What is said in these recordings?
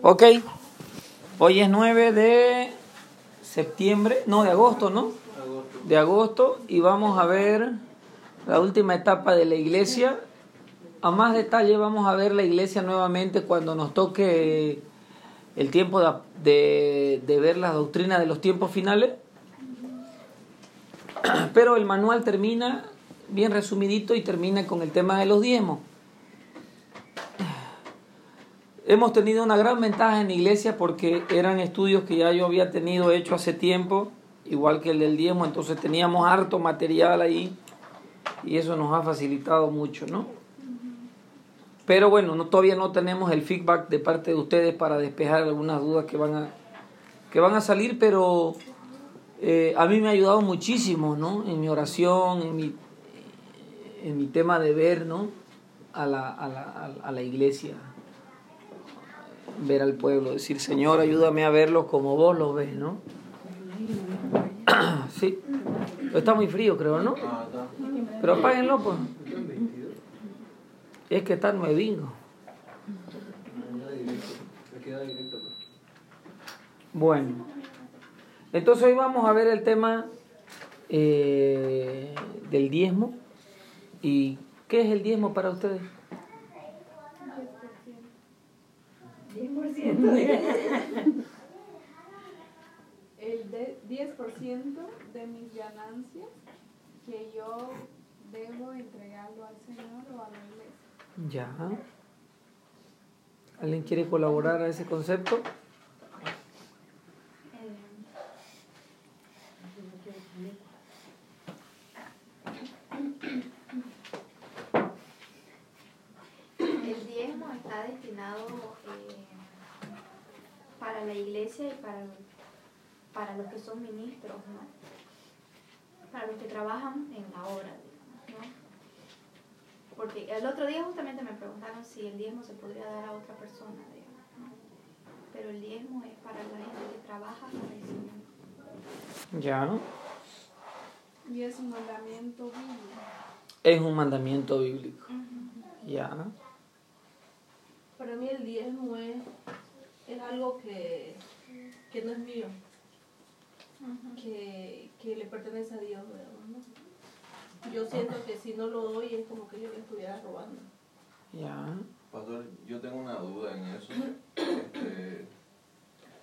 Ok, hoy es 9 de septiembre, no, de agosto, ¿no? De agosto y vamos a ver la última etapa de la iglesia. A más detalle vamos a ver la iglesia nuevamente cuando nos toque el tiempo de, de, ver las doctrinas de los tiempos finales. Pero el manual termina bien resumidito y termina con el tema de los diezmos. Hemos tenido una gran ventaja en la iglesia porque eran estudios que ya yo había tenido hecho hace tiempo, igual que el del diezmo, entonces teníamos harto material ahí y eso nos ha facilitado mucho, ¿no? Pero bueno, no, todavía no tenemos el feedback de parte de ustedes para despejar algunas dudas que van a, que van a salir, pero eh, a mí me ha ayudado muchísimo, ¿no? En mi oración, en mi, en mi tema de ver, ¿no? A la, a la, a la iglesia ver al pueblo, decir, Señor, ayúdame a verlos como vos los ves, ¿no? sí, está muy frío, creo, ¿no? Pero apáguenlo, pues. Es que está nuevingo. Bueno, entonces hoy vamos a ver el tema eh, del diezmo. ¿Y qué es el diezmo para ustedes? 10%. El de 10% de mis ganancias que yo debo entregarlo al Señor o a la iglesia. Ya. ¿Alguien quiere colaborar a ese concepto? El diezmo está destinado eh, para la iglesia y para, para los que son ministros, ¿no? Para los que trabajan en la obra, digamos, ¿no? Porque el otro día justamente me preguntaron si el diezmo se podría dar a otra persona, digamos, ¿no? Pero el diezmo es para la gente que trabaja para el Señor. Ya. Y es un mandamiento bíblico. Es un mandamiento bíblico. Ya. Para mí el diezmo es, es algo que, que no es mío, que, que le pertenece a Dios. Yo siento que si no lo doy es como que yo le estuviera robando. Ya. Pastor, yo tengo una duda en eso. Este,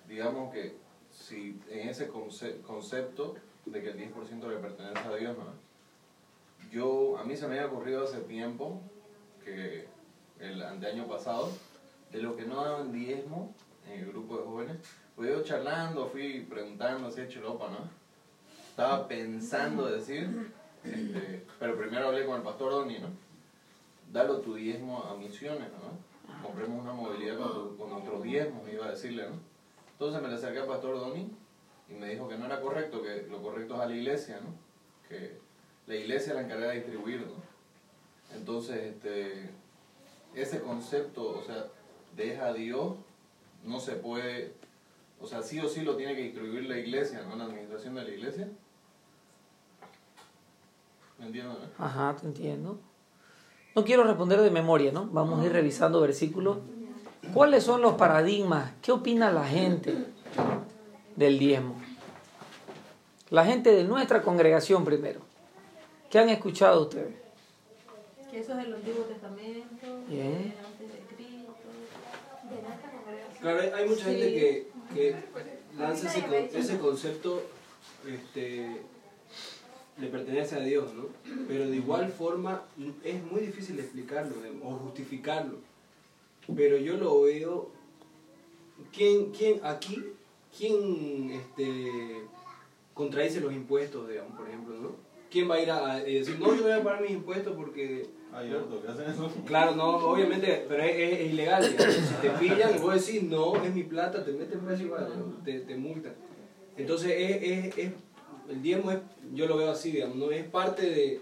digamos que si en ese conce- concepto de que el 10% le pertenece a Dios, ¿no? Yo, a mí se me había ocurrido hace tiempo, que el anteaño pasado, de lo que no daban diezmo en el grupo de jóvenes, pues yo charlando, fui preguntando, hecho lopa, ¿no? Estaba pensando decir, este, pero primero hablé con el pastor Doni, ¿no? Dalo tu diezmo a misiones, ¿no? Compremos una movilidad con, tu- con nuestros diezmos, iba a decirle, ¿no? Entonces me le acerqué al pastor Doni y me dijo que no era correcto, que lo correcto es a la iglesia, ¿no? Que la iglesia es la encargada de distribuir, ¿no? Entonces, este, ese concepto, o sea, deja a Dios, no se puede, o sea, sí o sí lo tiene que distribuir la iglesia, ¿no? La administración de la iglesia. ¿Me entiendes? no? Ajá, te entiendo. No quiero responder de memoria, ¿no? Vamos a ir revisando versículos. ¿Cuáles son los paradigmas? ¿Qué opina la gente del diezmo? La gente de nuestra congregación primero. ¿Qué han escuchado ustedes? Que eso es el Antiguo Testamento, Bien. eh, antes de Cristo. De nuestra congregación. Claro, hay, hay mucha Sí. gente que, que lanza ese, ese concepto, este, le pertenece a Dios, ¿no? Pero de igual forma es muy difícil explicarlo o justificarlo. Pero yo lo veo, ¿quién, quién aquí, quién este, contradice los impuestos, digamos, por ejemplo, ¿no? ¿Quién va a ir a, a decir, no, yo voy a pagar mis impuestos porque Hay harto que hacen eso. Claro, no, obviamente, pero es, es- es ilegal. digamos. Si te pillan y vos decís, no, es mi plata, te meten preso ¿no? te, te multan. Entonces, es, es, el diezmo es, yo lo veo así, digamos, ¿no? es parte de,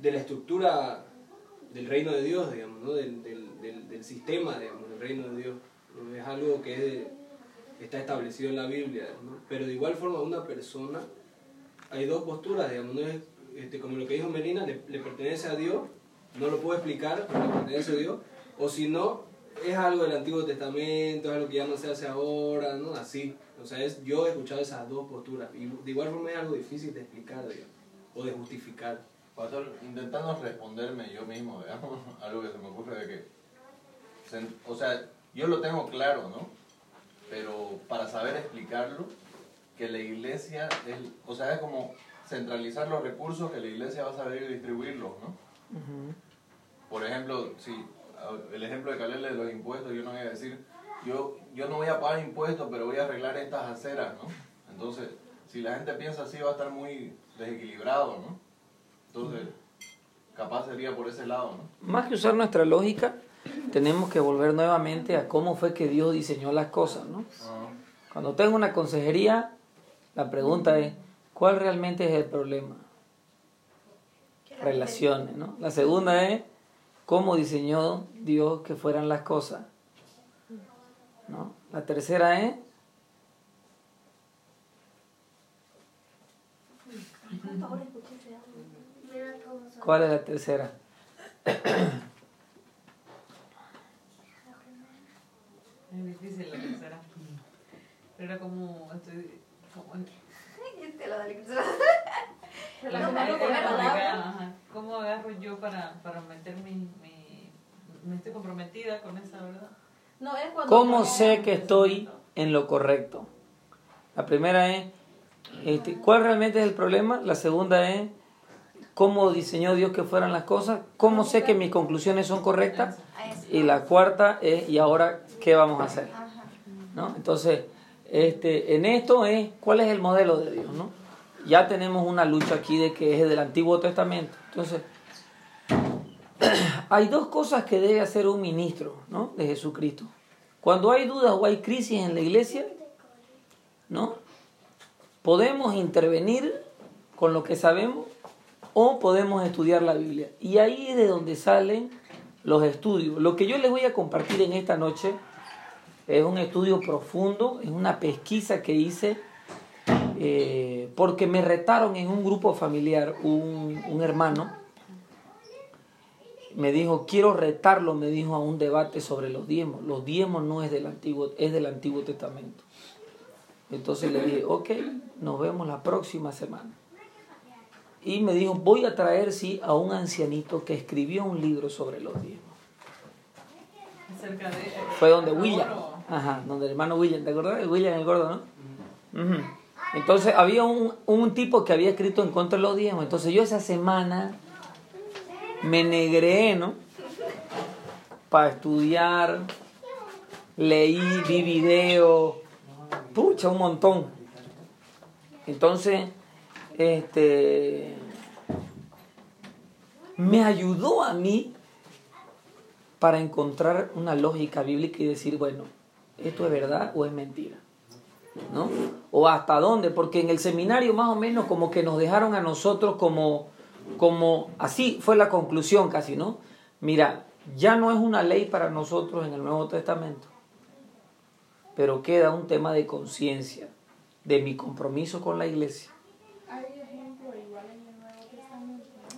de la estructura del reino de Dios, digamos, ¿no? del, del, del, del sistema digamos, del reino de Dios. Es algo que es de- está establecido en la Biblia. ¿no? Pero de igual forma, una persona, hay dos posturas, digamos, ¿no? es, este, como lo que dijo Melina, le, pertenece a Dios, no lo puedo explicar, pero le pertenece a Dios, o si no, es algo del Antiguo Testamento, es algo que ya no se hace ahora, ¿no? Así. O sea, es, yo he escuchado esas dos posturas. Y de igual forma es algo difícil de explicar, digamos, o de justificar. Pastor, intentando responderme yo mismo, digamos, algo que se me ocurre de que, o sea, yo lo tengo claro, ¿no? Pero para saber explicarlo, que la iglesia, es, o sea, es como centralizar los recursos que la iglesia va a saber distribuirlos, ¿no? Por ejemplo, si el ejemplo de Caleb de los impuestos, yo no voy a decir, yo, yo no voy a pagar impuestos, pero voy a arreglar estas aceras, ¿no? Entonces, si la gente piensa así, va a estar muy desequilibrado, ¿no? Entonces, capaz sería por ese lado, ¿no? Más que usar nuestra lógica, tenemos que volver nuevamente a cómo fue que Dios diseñó las cosas, ¿no? Cuando tengo una consejería, la pregunta es, ¿cuál realmente es el problema? Relaciones, ¿no? La segunda es, ¿cómo diseñó Dios que fueran las cosas? ¿No? La tercera es. ¿cuál es la tercera? Es difícil la tercera. Pero era como. Estoy, como Este lo del Relacionado No, con no, la no, no. palabra, ajá. ¿Cómo agarro yo para, para meter mi, mi. Me estoy comprometida con esa verdad? No, es cuando ¿Cómo sé que estoy en lo correcto? La primera es, este, ¿cuál realmente es el problema? La segunda es, ¿cómo diseñó Dios que fueran las cosas? ¿Cómo sé que mis conclusiones son correctas? Y la cuarta es, ¿y ahora qué vamos a hacer? ¿No? Entonces, este, en esto es, ¿cuál es el modelo de Dios? ¿no? Ya tenemos una lucha aquí de que es del Antiguo Testamento. Entonces, hay dos cosas que debe hacer un ministro ¿no? de Jesucristo. Cuando hay dudas o hay crisis en la iglesia, ¿no? Podemos intervenir con lo que sabemos o podemos estudiar la Biblia. Y ahí es de donde salen los estudios. Lo que yo les voy a compartir en esta noche es un estudio profundo, es una pesquisa que hice eh, porque me retaron en un grupo familiar un, un hermano me dijo, quiero retarlo, me dijo, a un debate sobre los diezmos. Los diezmos no es del Antiguo, es del Antiguo Testamento. Entonces le dije, ok, nos vemos la próxima semana. Y me dijo, voy a traer, sí, a un ancianito que escribió un libro sobre los diezmos. Acerca de. Fue donde ¿Ahora William, ajá, donde el hermano William, ¿te acordás William el gordo, no? Entonces había un, un tipo que había escrito en contra de los diezmos. Entonces yo esa semana me negré, ¿no? Para estudiar, leí, vi video, pucha, un montón. Entonces, este, me ayudó a mí para encontrar una lógica bíblica y decir, bueno, ¿esto es verdad o es mentira? ¿No? O hasta dónde, porque en el seminario más o menos como que nos dejaron a nosotros como, como, así fue la conclusión casi, ¿no? Mira, ya no es una ley para nosotros en el Nuevo Testamento, pero queda un tema de conciencia, de mi compromiso con la iglesia.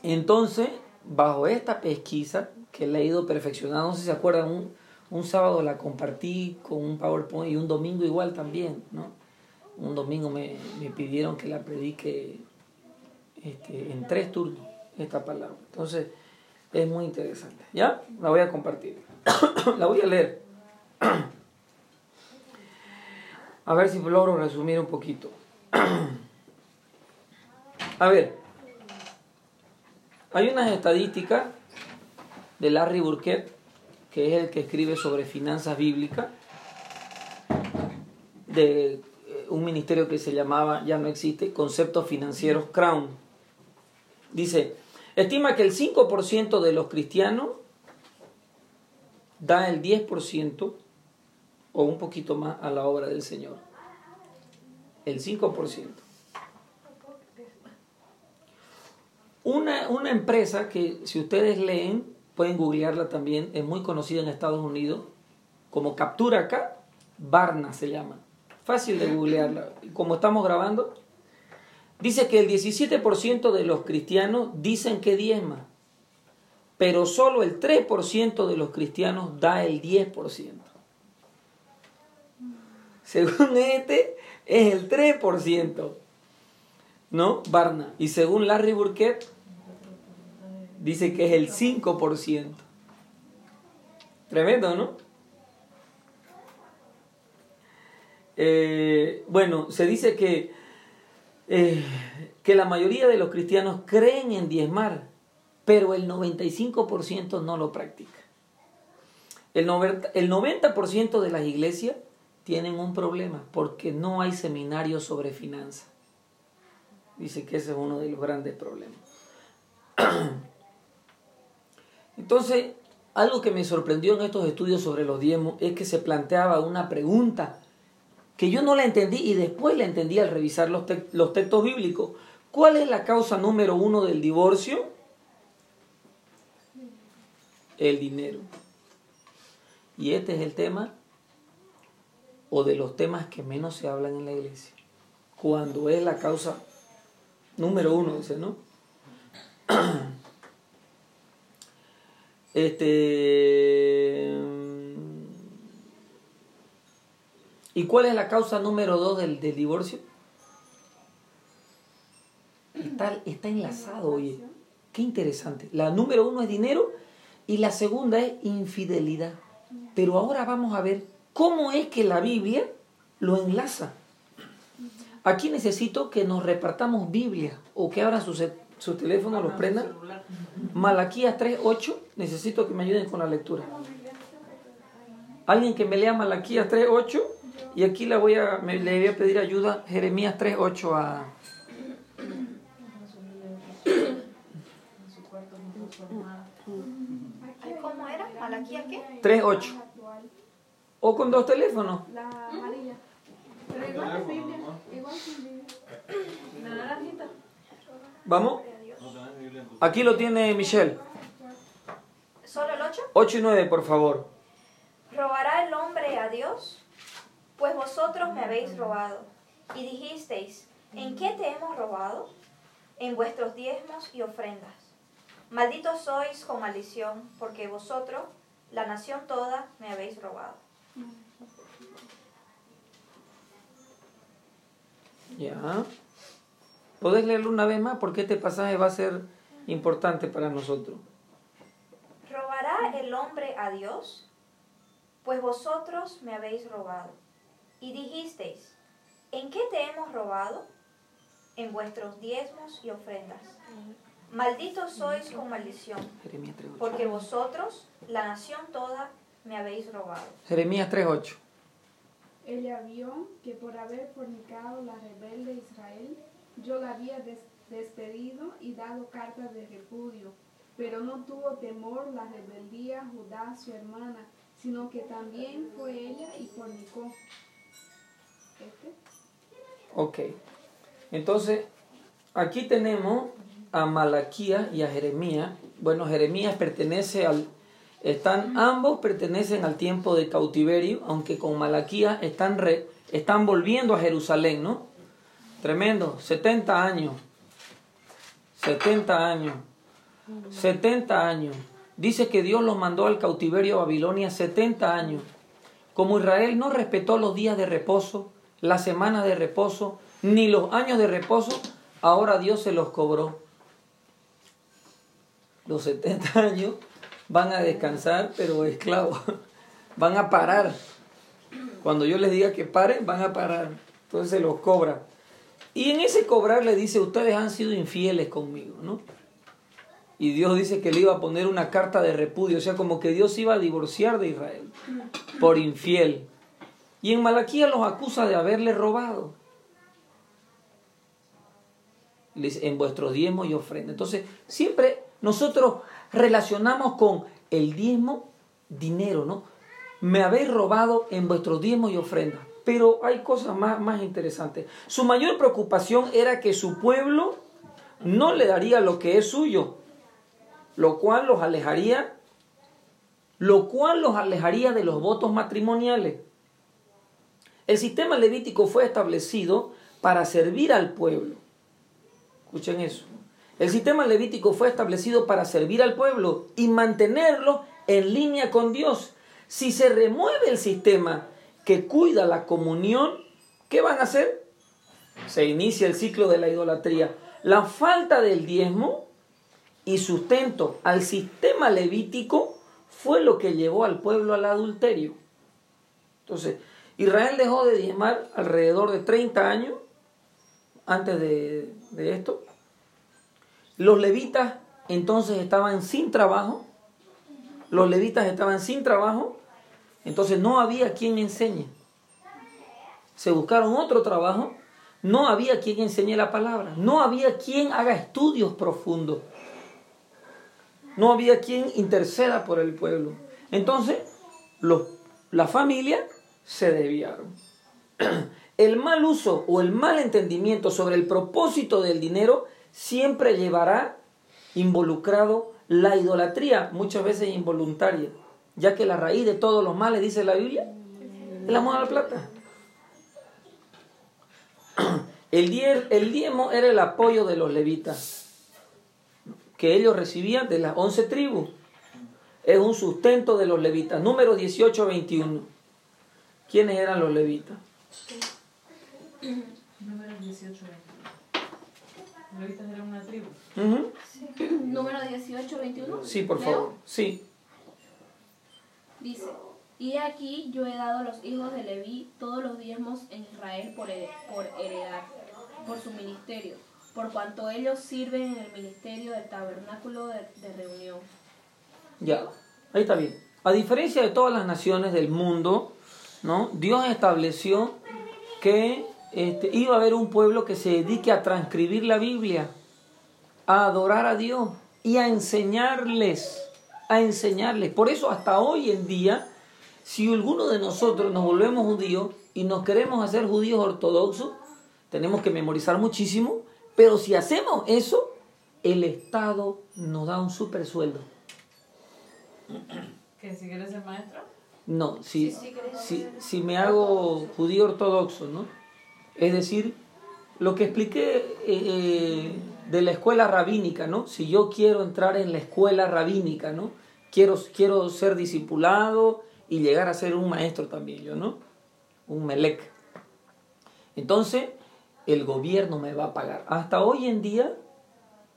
Entonces, bajo esta pesquisa que la he ido perfeccionando, no sé si se acuerdan, un, un sábado la compartí con un PowerPoint y un domingo igual también, ¿no? Un domingo me, me pidieron que la predique este, en tres turnos, esta palabra. Entonces, es muy interesante. ¿Ya? La voy a compartir. la voy a leer. a ver si logro resumir un poquito. a ver. Hay unas estadísticas de Larry Burkett, que es el que escribe sobre finanzas bíblicas, de eh, un ministerio que se llamaba, ya no existe, Conceptos Financieros Crown. Dice, estima que el 5% de los cristianos da el 10% o un poquito más a la obra del Señor. El 5%. Una, una empresa que si ustedes leen, pueden googlearla también, es muy conocida en Estados Unidos, como captura acá, Barna se llama. Fácil de googlearla. Como estamos grabando, dice que el 17% de los cristianos dicen que diezma, pero solo el 3% de los cristianos da el 10%. Según este, es el 3%. ¿No? Barna. Y según Larry Burkett, dice que es el 5%. Tremendo, ¿no? Eh, bueno, se dice que, eh, que la mayoría de los cristianos creen en diezmar, pero el 95% no lo practica. El 90%, el 90 de las iglesias tienen un problema porque no hay seminarios sobre finanzas. Dice que ese es uno de los grandes problemas. Entonces, algo que me sorprendió en estos estudios sobre los diezmos es que se planteaba una pregunta que yo no la entendí y después la entendí al revisar los, los textos bíblicos. ¿Cuál es la causa número uno del divorcio? El dinero. Y este es el tema o de los temas que menos se hablan en la iglesia. Cuando es la causa número uno, dice, ¿no? Este. ¿Y cuál es la causa número dos del, del divorcio? Está, está enlazado, oye. Qué interesante. La número uno es dinero y la segunda es infidelidad. Pero ahora vamos a ver cómo es que la Biblia lo enlaza. Aquí necesito que nos repartamos Biblia o que abran sus, sus teléfonos, los prendan. Malaquías 3.8, necesito que me ayuden con la lectura. Alguien que me lea Malaquías 3.8 y aquí le voy a, me, le voy a pedir ayuda Jeremías 3.8 a... ¿Cómo era? ¿Malaquía qué? 3.8. O con dos teléfonos. La amarilla. Pero igual es Biblia. Igual es Biblia. La naranjita. ¿Vamos? Aquí lo tiene Michelle. ¿Solo el 8? 8 y 9, por favor. ¿Robará el hombre a Dios? Pues vosotros me habéis robado. Y dijisteis, ¿en qué te hemos robado? En vuestros diezmos y ofrendas. Malditos sois con maldición, porque vosotros, la nación toda, me habéis robado. Ya. ¿Podés leerlo una vez más? Porque este pasaje va a ser importante para nosotros. ¿Robará el hombre a Dios? Pues vosotros me habéis robado. Y dijisteis, ¿en qué te hemos robado? En vuestros diezmos y ofrendas. Malditos sois con maldición, Jeremías 3.8. porque vosotros, la nación toda, me habéis robado. Jeremías 3.8. Ella vio que por haber fornicado la rebelde Israel, yo la había des- despedido y dado cartas de repudio. Pero no tuvo temor la rebeldía Judá, su hermana, sino que también fue ella y fornicó. Ok. Entonces, aquí tenemos a Malaquía y a Jeremías. Bueno, Jeremías pertenece al... Están, ambos pertenecen al tiempo de cautiverio, aunque con Malaquía están, re- están volviendo a Jerusalén, ¿no? Tremendo, 70 años. 70 años. 70 años. Dice que Dios los mandó al cautiverio a Babilonia 70 años. Como Israel no respetó los días de reposo, la semana de reposo, ni los años de reposo, ahora Dios se los cobró. Los 70 años van a descansar, pero esclavos. Van a parar. Cuando yo les diga que paren, van a parar. Entonces se los cobra. Y en ese cobrar le dice, ustedes han sido infieles conmigo, ¿no? Y Dios dice que le iba a poner una carta de repudio, o sea, como que Dios iba a divorciar de Israel por infiel. Y en Malaquía los acusa de haberle robado. En vuestros diezmos y ofrendas. Entonces, siempre nosotros relacionamos con el diezmo dinero, ¿no? Me habéis robado en vuestros diezmos y ofrendas. Pero hay cosas más, más interesantes. Su mayor preocupación era que su pueblo no le daría lo que es suyo, lo cual los alejaría, lo cual los alejaría de los votos matrimoniales. El sistema levítico fue establecido para servir al pueblo. Escuchen eso. El sistema levítico fue establecido para servir al pueblo y mantenerlo en línea con Dios. Si se remueve el sistema que cuida la comunión, ¿qué van a hacer? Se inicia el ciclo de la idolatría. La falta del diezmo y sustento al sistema levítico fue lo que llevó al pueblo al adulterio. Entonces, Israel dejó de diezmar alrededor de 30 años antes de, de esto. Los levitas entonces estaban sin trabajo. Los levitas estaban sin trabajo. Entonces no había quien enseñe. Se buscaron otro trabajo. No había quien enseñe la palabra. No había quien haga estudios profundos. No había quien interceda por el pueblo. Entonces, los, la familia se desviaron. El mal uso o el mal entendimiento sobre el propósito del dinero siempre llevará involucrado la idolatría, muchas veces involuntaria, ya que la raíz de todos los males, dice la Biblia, es la amor a la plata. El, die- el diezmo era el apoyo de los levitas, que ellos recibían de las once tribus. Es un sustento de los levitas. Número 18-21. ¿Quiénes eran los levitas? Número 18, 20. Los levitas eran una tribu. Ujú. Número 18, 21. Sí, por ¿Leo? favor. Sí. Dice, y aquí yo he dado a los hijos de Leví todos los diezmos en Israel por, her- por heredar, por su ministerio, por cuanto ellos sirven en el ministerio del tabernáculo de, de reunión. Ya, ahí está bien. A diferencia de todas las naciones del mundo, ¿no? Dios estableció que este, iba a haber un pueblo que se dedique a transcribir la Biblia, a adorar a Dios y a enseñarles, a enseñarles. Por eso hasta hoy en día, si alguno de nosotros nos volvemos judíos y nos queremos hacer judíos ortodoxos, tenemos que memorizar muchísimo, pero si hacemos eso, el Estado nos da un super sueldo. Que si quieres ser maestro, No, si, Sí, sí, querés si, si me hago judío ortodoxo, ¿no? Es decir, lo que expliqué eh, eh, de la escuela rabínica, ¿no? Si yo quiero entrar en la escuela rabínica, ¿no? Quiero, quiero ser discipulado y llegar a ser un maestro también, yo, ¿no? Un melec. Entonces, el gobierno me va a pagar. Hasta hoy en día,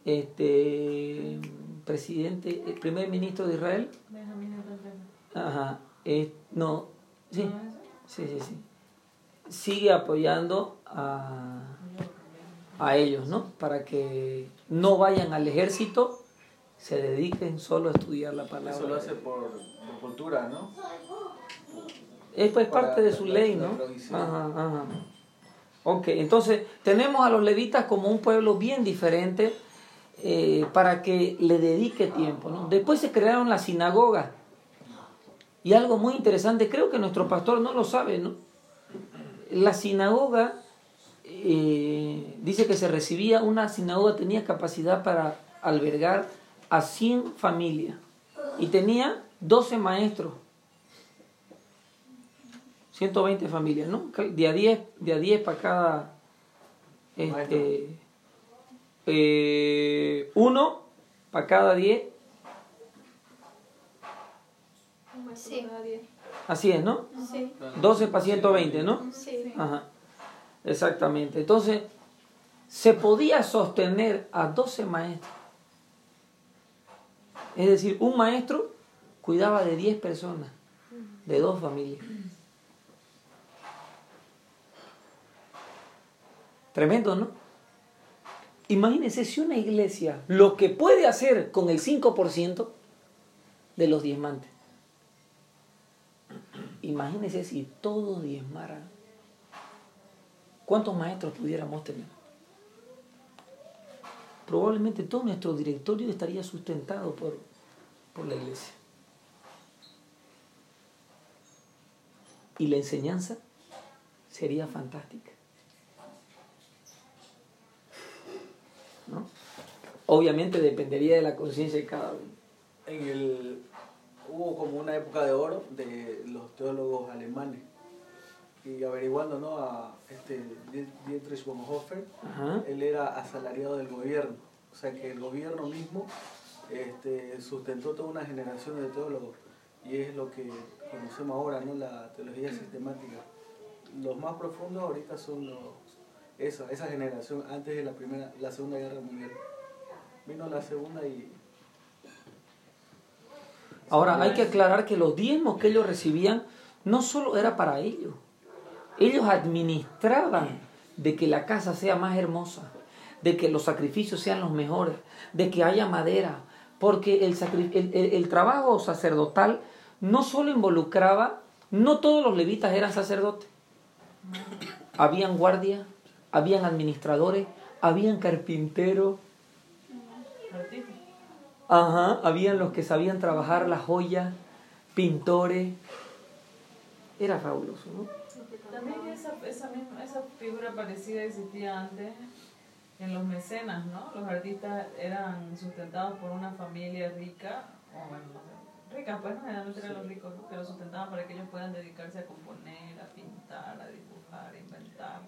este presidente, el primer ministro de Israel, Benjamín Netanyahu. Ajá. Eh, no, sí, sí, sí, sí. Sigue apoyando a, a ellos, ¿no? Para que no vayan al ejército, se dediquen solo a estudiar la palabra. Eso lo hace por, por cultura, ¿no? Es pues para parte de su la- ley, la ¿no? Ajá, ajá. Ok, entonces tenemos a los levitas como un pueblo bien diferente eh, para que le dedique tiempo, ¿no? Después se crearon las sinagogas. Y algo muy interesante, creo que nuestro pastor no lo sabe, ¿no? La sinagoga eh, dice que se recibía, una sinagoga tenía capacidad para albergar a 100 familias y tenía 12 maestros. 120 familias, ¿no? De a 10, de a 10 para cada este, eh, uno para cada 10, Sí, así es, ¿no? sí, 12 para 120, ¿no? sí. Ajá. Exactamente. Entonces, se podía sostener a 12 maestros. Es decir, un maestro cuidaba de 10 personas, de dos familias. Tremendo, ¿no? Imagínense si una iglesia lo que puede hacer con el 5% de los diezmantes. Imagínense si todos diezmaran. ¿Cuántos maestros pudiéramos tener? Probablemente todo nuestro directorio estaría sustentado por, por la iglesia. Y la enseñanza sería fantástica. ¿No? Obviamente dependería de la conciencia de cada uno. En el, hubo como una época de oro de los teólogos alemanes. Y averiguando ¿no? a este Dietrich Bonhoeffer, Ajá. él era asalariado del gobierno. O sea que el gobierno mismo este, sustentó toda una generación de teólogos y es lo que conocemos ahora, ¿no? La teología sistemática. Los más profundos ahorita son los, esa, esa generación antes de la primera, la segunda guerra mundial. Vino la segunda y Ahora hay que aclarar que los diezmos que ellos recibían no solo era para ellos. Ellos administraban de que la casa sea más hermosa, de que los sacrificios sean los mejores, de que haya madera, porque el, el- el- el trabajo sacerdotal no solo involucraba, no todos los levitas eran sacerdotes. Habían guardias, habían administradores, habían carpinteros, Artista. Ajá, habían los que sabían trabajar las joyas, pintores. Era fabuloso, ¿no? También esa, esa, misma, esa figura parecida existía antes en los mecenas, ¿no? Los artistas eran sustentados por una familia rica, o bueno, no sé, ricas, pues no generalmente eran los ricos, ¿no? que los sustentaban para que ellos puedan dedicarse a componer, a pintar, a dibujar, a inventar.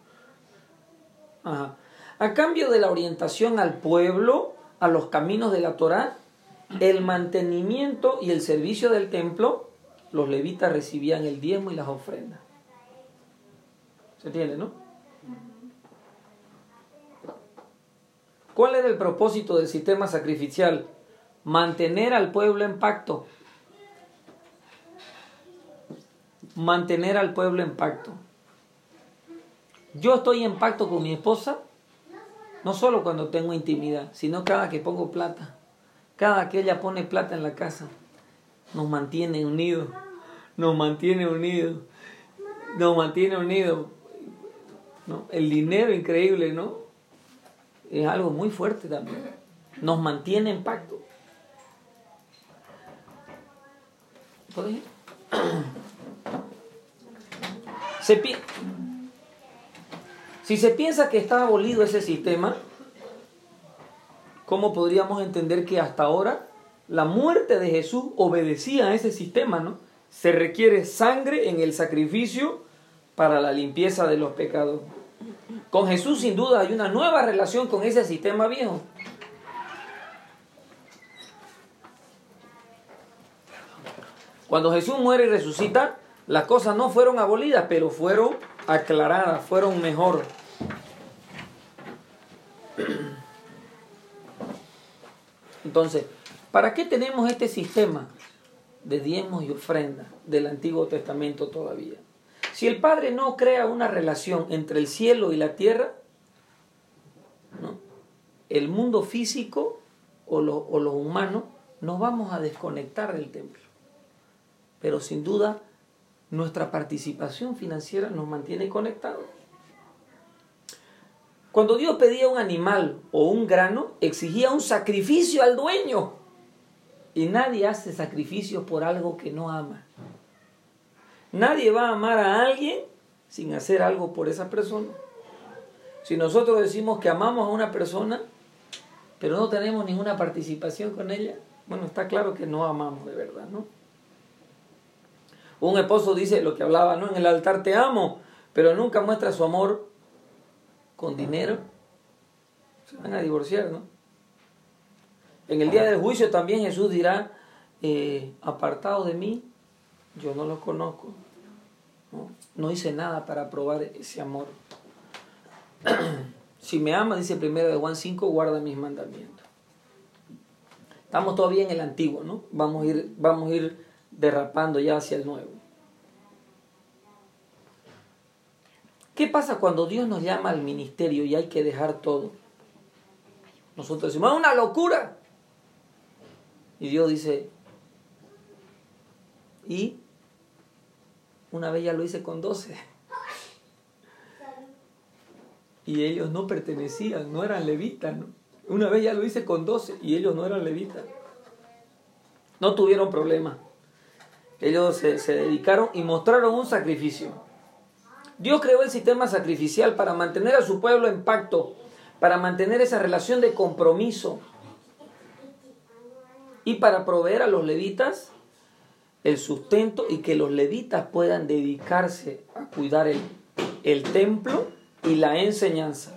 Ajá. A cambio de la orientación al pueblo, a los caminos de la Torá, el mantenimiento y el servicio del templo, los levitas recibían el diezmo y las ofrendas. ¿Se entiende, no? ¿Cuál era el propósito del sistema sacrificial? Mantener al pueblo en pacto. Mantener al pueblo en pacto. Yo estoy en pacto con mi esposa, no solo cuando tengo intimidad, sino cada que pongo plata. Cada que ella pone plata en la casa, nos mantiene unidos. Nos mantiene unidos. Nos mantiene unidos. ¿no? El dinero increíble, ¿no? Es algo muy fuerte también. Nos mantiene en pacto. ¿Puedes si se piensa que está abolido ese sistema, ¿cómo podríamos entender que hasta ahora la muerte de Jesús obedecía a ese sistema, ¿no? Se requiere sangre en el sacrificio para la limpieza de los pecados. Con Jesús sin duda hay una nueva relación con ese sistema viejo. Cuando Jesús muere y resucita, las cosas no fueron abolidas, pero fueron aclaradas, fueron mejor. Entonces, ¿para qué tenemos este sistema de diezmos y ofrendas del Antiguo Testamento todavía? Si el Padre no crea una relación entre el cielo y la tierra, ¿no? el mundo físico o lo, o lo humano nos vamos a desconectar del templo. Pero sin duda, nuestra participación financiera nos mantiene conectados. Cuando Dios pedía un animal o un grano, exigía un sacrificio al dueño. Y nadie hace sacrificios por algo que no ama. Nadie va a amar a alguien sin hacer algo por esa persona. Si nosotros decimos que amamos a una persona, pero no tenemos ninguna participación con ella, bueno, está claro que no amamos de verdad, ¿no? Un esposo dice lo que hablaba, ¿no? En el altar te amo, pero nunca muestra su amor con dinero. Se van a divorciar, ¿no? En el día del juicio también Jesús dirá, eh, apartado de mí, yo no los conozco. ¿no? no hice nada para probar ese amor. si me ama, dice primero de Juan 5, guarda mis mandamientos. Estamos todavía en el antiguo, ¿no? Vamos a ir, vamos a ir derrapando ya hacia el nuevo. ¿Qué pasa cuando Dios nos llama al ministerio y hay que dejar todo? Nosotros decimos, una locura. Y Dios dice, y una vez ya lo hice con 12. Y ellos no pertenecían, no eran levitas. Una vez ya lo hice con 12 y ellos no eran levitas. No tuvieron problema. Ellos se dedicaron y mostraron un sacrificio. Dios creó el sistema sacrificial para mantener a su pueblo en pacto, para mantener esa relación de compromiso y para proveer a los levitas el sustento y que los levitas puedan dedicarse a cuidar el, el templo y la enseñanza.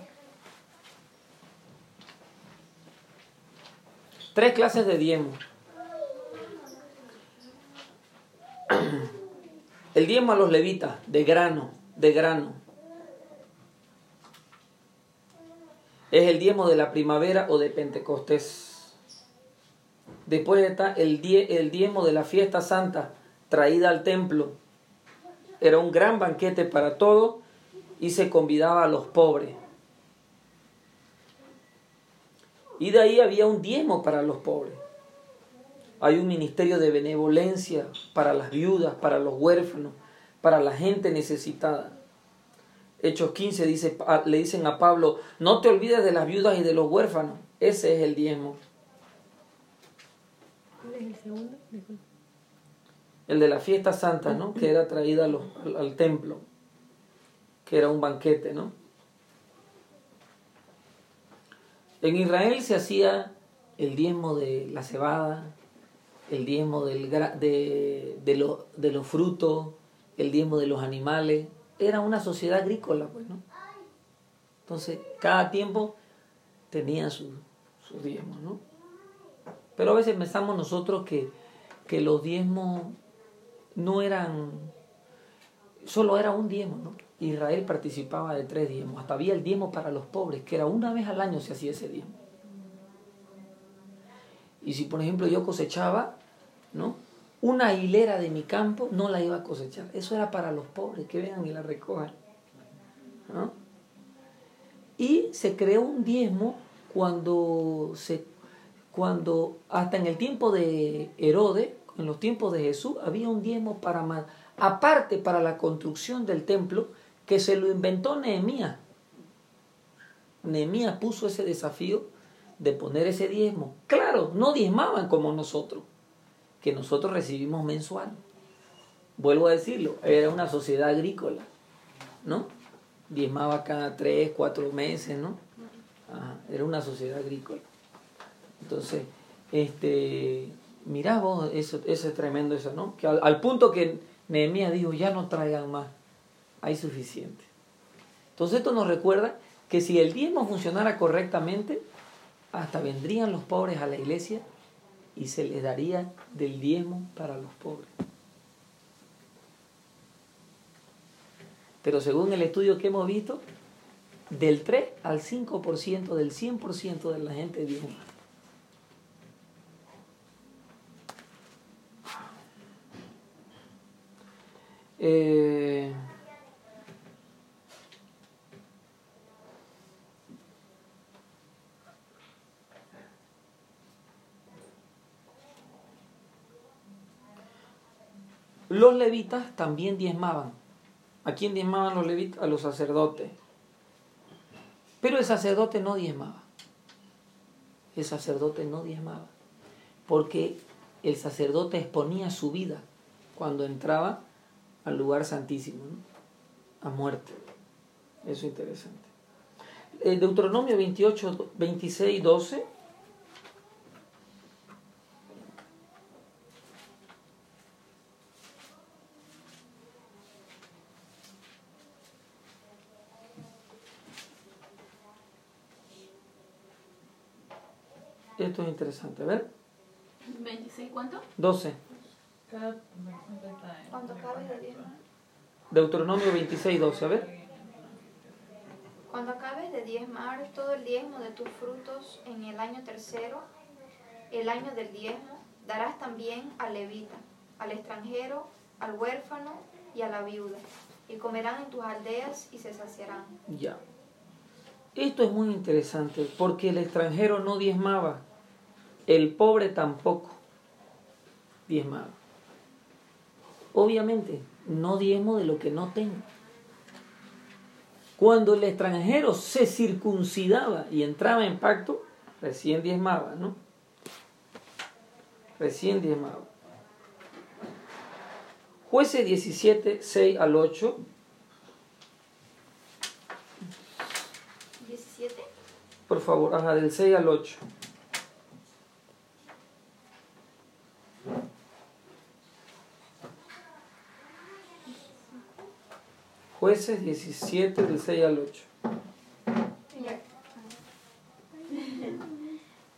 Tres clases de diezmo. El diezmo a los levitas, de grano, de grano. Es el diezmo de la primavera o de Pentecostés. Después está el, die- el diezmo de la fiesta santa traída al templo. Era un gran banquete para todos y se convidaba a los pobres. Y de ahí había un diezmo para los pobres. Hay un ministerio de benevolencia para las viudas, para los huérfanos, para la gente necesitada. Hechos 15 dice, le dicen a Pablo, no te olvides de las viudas y de los huérfanos. Ese es el diezmo. ¿Cuál es el segundo? El de la fiesta santa, ¿no? Que era traída al, al templo. Que era un banquete, ¿no? En Israel se hacía el diezmo de la cebada, el diezmo del, de, de, lo- de los frutos, el diezmo de los animales. Era una sociedad agrícola, pues, ¿no? Entonces, cada tiempo tenía sus diezmos, ¿no? Pero a veces pensamos nosotros que, que los diezmos no eran, solo era un diezmo, ¿no? Israel participaba de tres diezmos, hasta había el diezmo para los pobres, que era una vez al año se hacía ese diezmo. Y si por ejemplo yo cosechaba, ¿no? Una hilera de mi campo no la iba a cosechar, eso era para los pobres, que vengan y la recojan. Y se creó un diezmo cuando se cuando hasta en el tiempo de Herodes, en los tiempos de Jesús, había un diezmo para ma- aparte para la construcción del templo que se lo inventó Nehemías. Nehemías puso ese desafío de poner ese diezmo. Claro, no diezmaban como nosotros, que nosotros recibimos mensual. Vuelvo a decirlo, era una sociedad agrícola, ¿no? Diezmaba cada tres, cuatro meses, ¿no? Ajá, era una sociedad agrícola. Entonces, este, mirá vos, eso, eso es tremendo eso, ¿no? Que al, punto que Nehemías dijo, ya no traigan más, hay suficiente. Entonces esto nos recuerda que si el diezmo funcionara correctamente, hasta vendrían los pobres a la iglesia y se les daría del diezmo para los pobres. Pero según el estudio que hemos visto, del 3 al 5% del 100% de la gente diezma. Eh, los levitas también diezmaban. ¿A quién diezmaban los levitas? A los sacerdotes. Pero el sacerdote no diezmaba. El sacerdote no diezmaba. Porque el sacerdote exponía su vida cuando entraba al lugar santísimo, a muerte. Eso es interesante. Eh, Deuteronomio 28, 26, 12. Esto es interesante. A ver, ¿26 cuánto? 12. Cada, ¿dónde está? En Cuando mi acabes de página. diezmar. Deuteronomio 26, 12. A ver. Cuando acabes de diezmar todo el diezmo de tus frutos en el año tercero, el año del diezmo, darás también al levita, al extranjero, al huérfano y a la viuda, y comerán en tus aldeas y se saciarán. Ya. Esto es muy interesante porque el extranjero no diezmaba, el pobre tampoco diezmaba. Obviamente, no diezmo de lo que no tengo. Cuando el extranjero se circuncidaba y entraba en pacto, recién diezmaba, ¿no? Recién diezmaba. Jueces 17, 6 al 8. 17. Por favor, ajá, del 6 al 8. Jueces 17 del 6 al 8.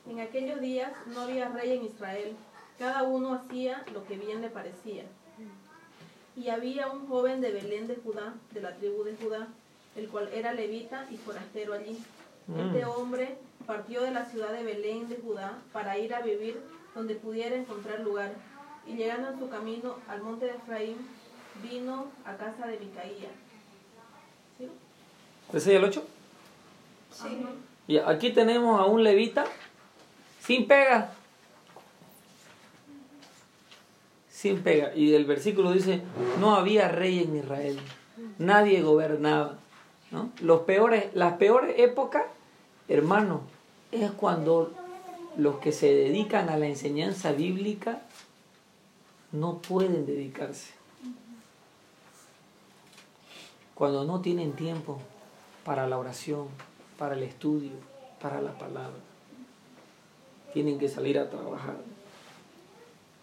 En aquellos días no había rey en Israel, cada uno hacía lo que bien le parecía. Y había un joven de Belén de Judá, de la tribu de Judá, el cual era levita y forastero allí. Este hombre partió de la ciudad de Belén de Judá para ir a vivir donde pudiera encontrar lugar. Y llegando en su camino al monte de Efraín, vino a casa de Micaía. ¿Ese es el 8? Sí. Y aquí tenemos a un levita sin pega. Sin pega. Y el versículo dice, no había rey en Israel. Nadie gobernaba. ¿no? Los peores, las peores épocas, hermano, es cuando los que se dedican a la enseñanza bíblica no pueden dedicarse. Cuando no tienen tiempo para la oración, para el estudio, para la palabra. Tienen que salir a trabajar.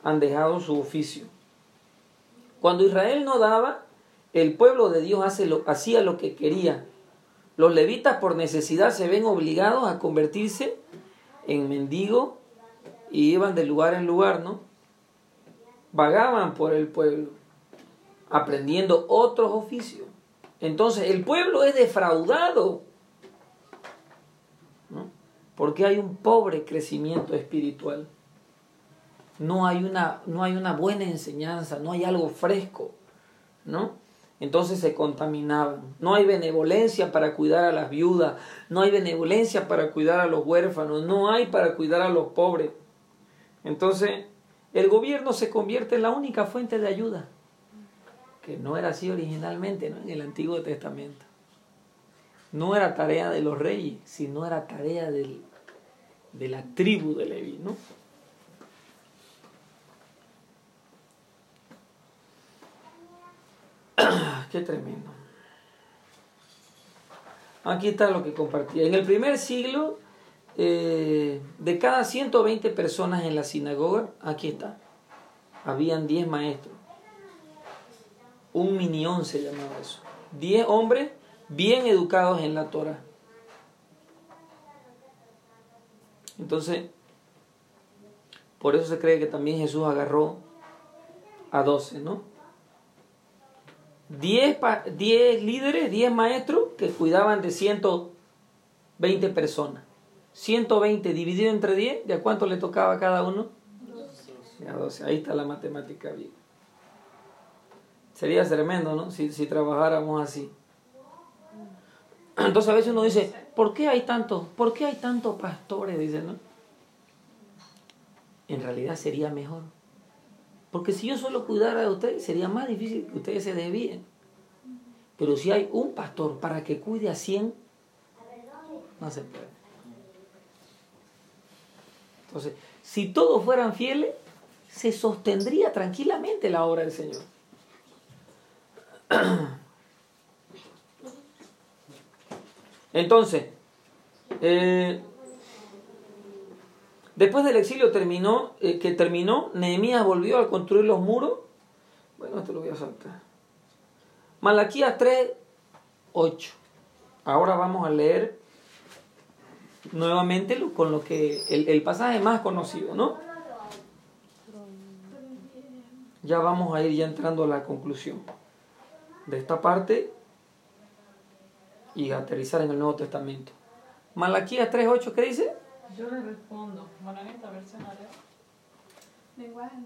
Han dejado su oficio. Cuando Israel no daba, el pueblo de Dios hacía lo que quería. Los levitas por necesidad se ven obligados a convertirse en mendigo y iban de lugar en lugar, ¿no? Vagaban por el pueblo, aprendiendo otros oficios. Entonces el pueblo es defraudado ¿no? porque hay un pobre crecimiento espiritual. No hay, una, no hay una buena enseñanza, no hay algo fresco, ¿no? Entonces se contaminaban. No hay benevolencia para cuidar a las viudas, no hay benevolencia para cuidar a los huérfanos, no hay para cuidar a los pobres. Entonces, el gobierno se convierte en la única fuente de ayuda, que no era así originalmente ¿no? en el Antiguo Testamento. No era tarea de los reyes, sino era tarea del, de la tribu de Leví, ¿no? Qué tremendo. Aquí está lo que compartía. En el primer siglo, eh, de cada 120 personas en la sinagoga, aquí está, habían 10 maestros. Un minión se llamaba eso. 10 hombres bien educados en la Torah. Entonces, por eso se cree que también Jesús agarró a 12, ¿no? 10, 10 líderes, 10 maestros que cuidaban de 120 personas. 120 dividido entre 10, ¿de a cuánto le tocaba a cada uno? 12. A 12. Ahí está la matemática bien. Sería tremendo, ¿no? Si, si trabajáramos así. Entonces a veces uno dice, ¿por qué hay tantos, por qué hay tantos pastores? Dice, ¿no? En realidad sería mejor. Porque si yo solo cuidara de ustedes, sería más difícil que ustedes se desvíen. Pero si hay un pastor para que cuide a 100, no se puede. Entonces, si todos fueran fieles, se sostendría tranquilamente la obra del Señor. Entonces, eh, después del exilio terminó, eh, que terminó, Nehemías volvió a construir los muros. Bueno, esto lo voy a saltar. Malaquías 3, 8. Ahora vamos a leer nuevamente con lo que el, el pasaje más conocido, ¿no? Ya vamos a ir ya entrando a la conclusión de esta parte y aterrizar en el Nuevo Testamento. Malaquías 3.8, ¿qué dice? Yo le respondo, bueno, en esta versión haré. Lenguaje.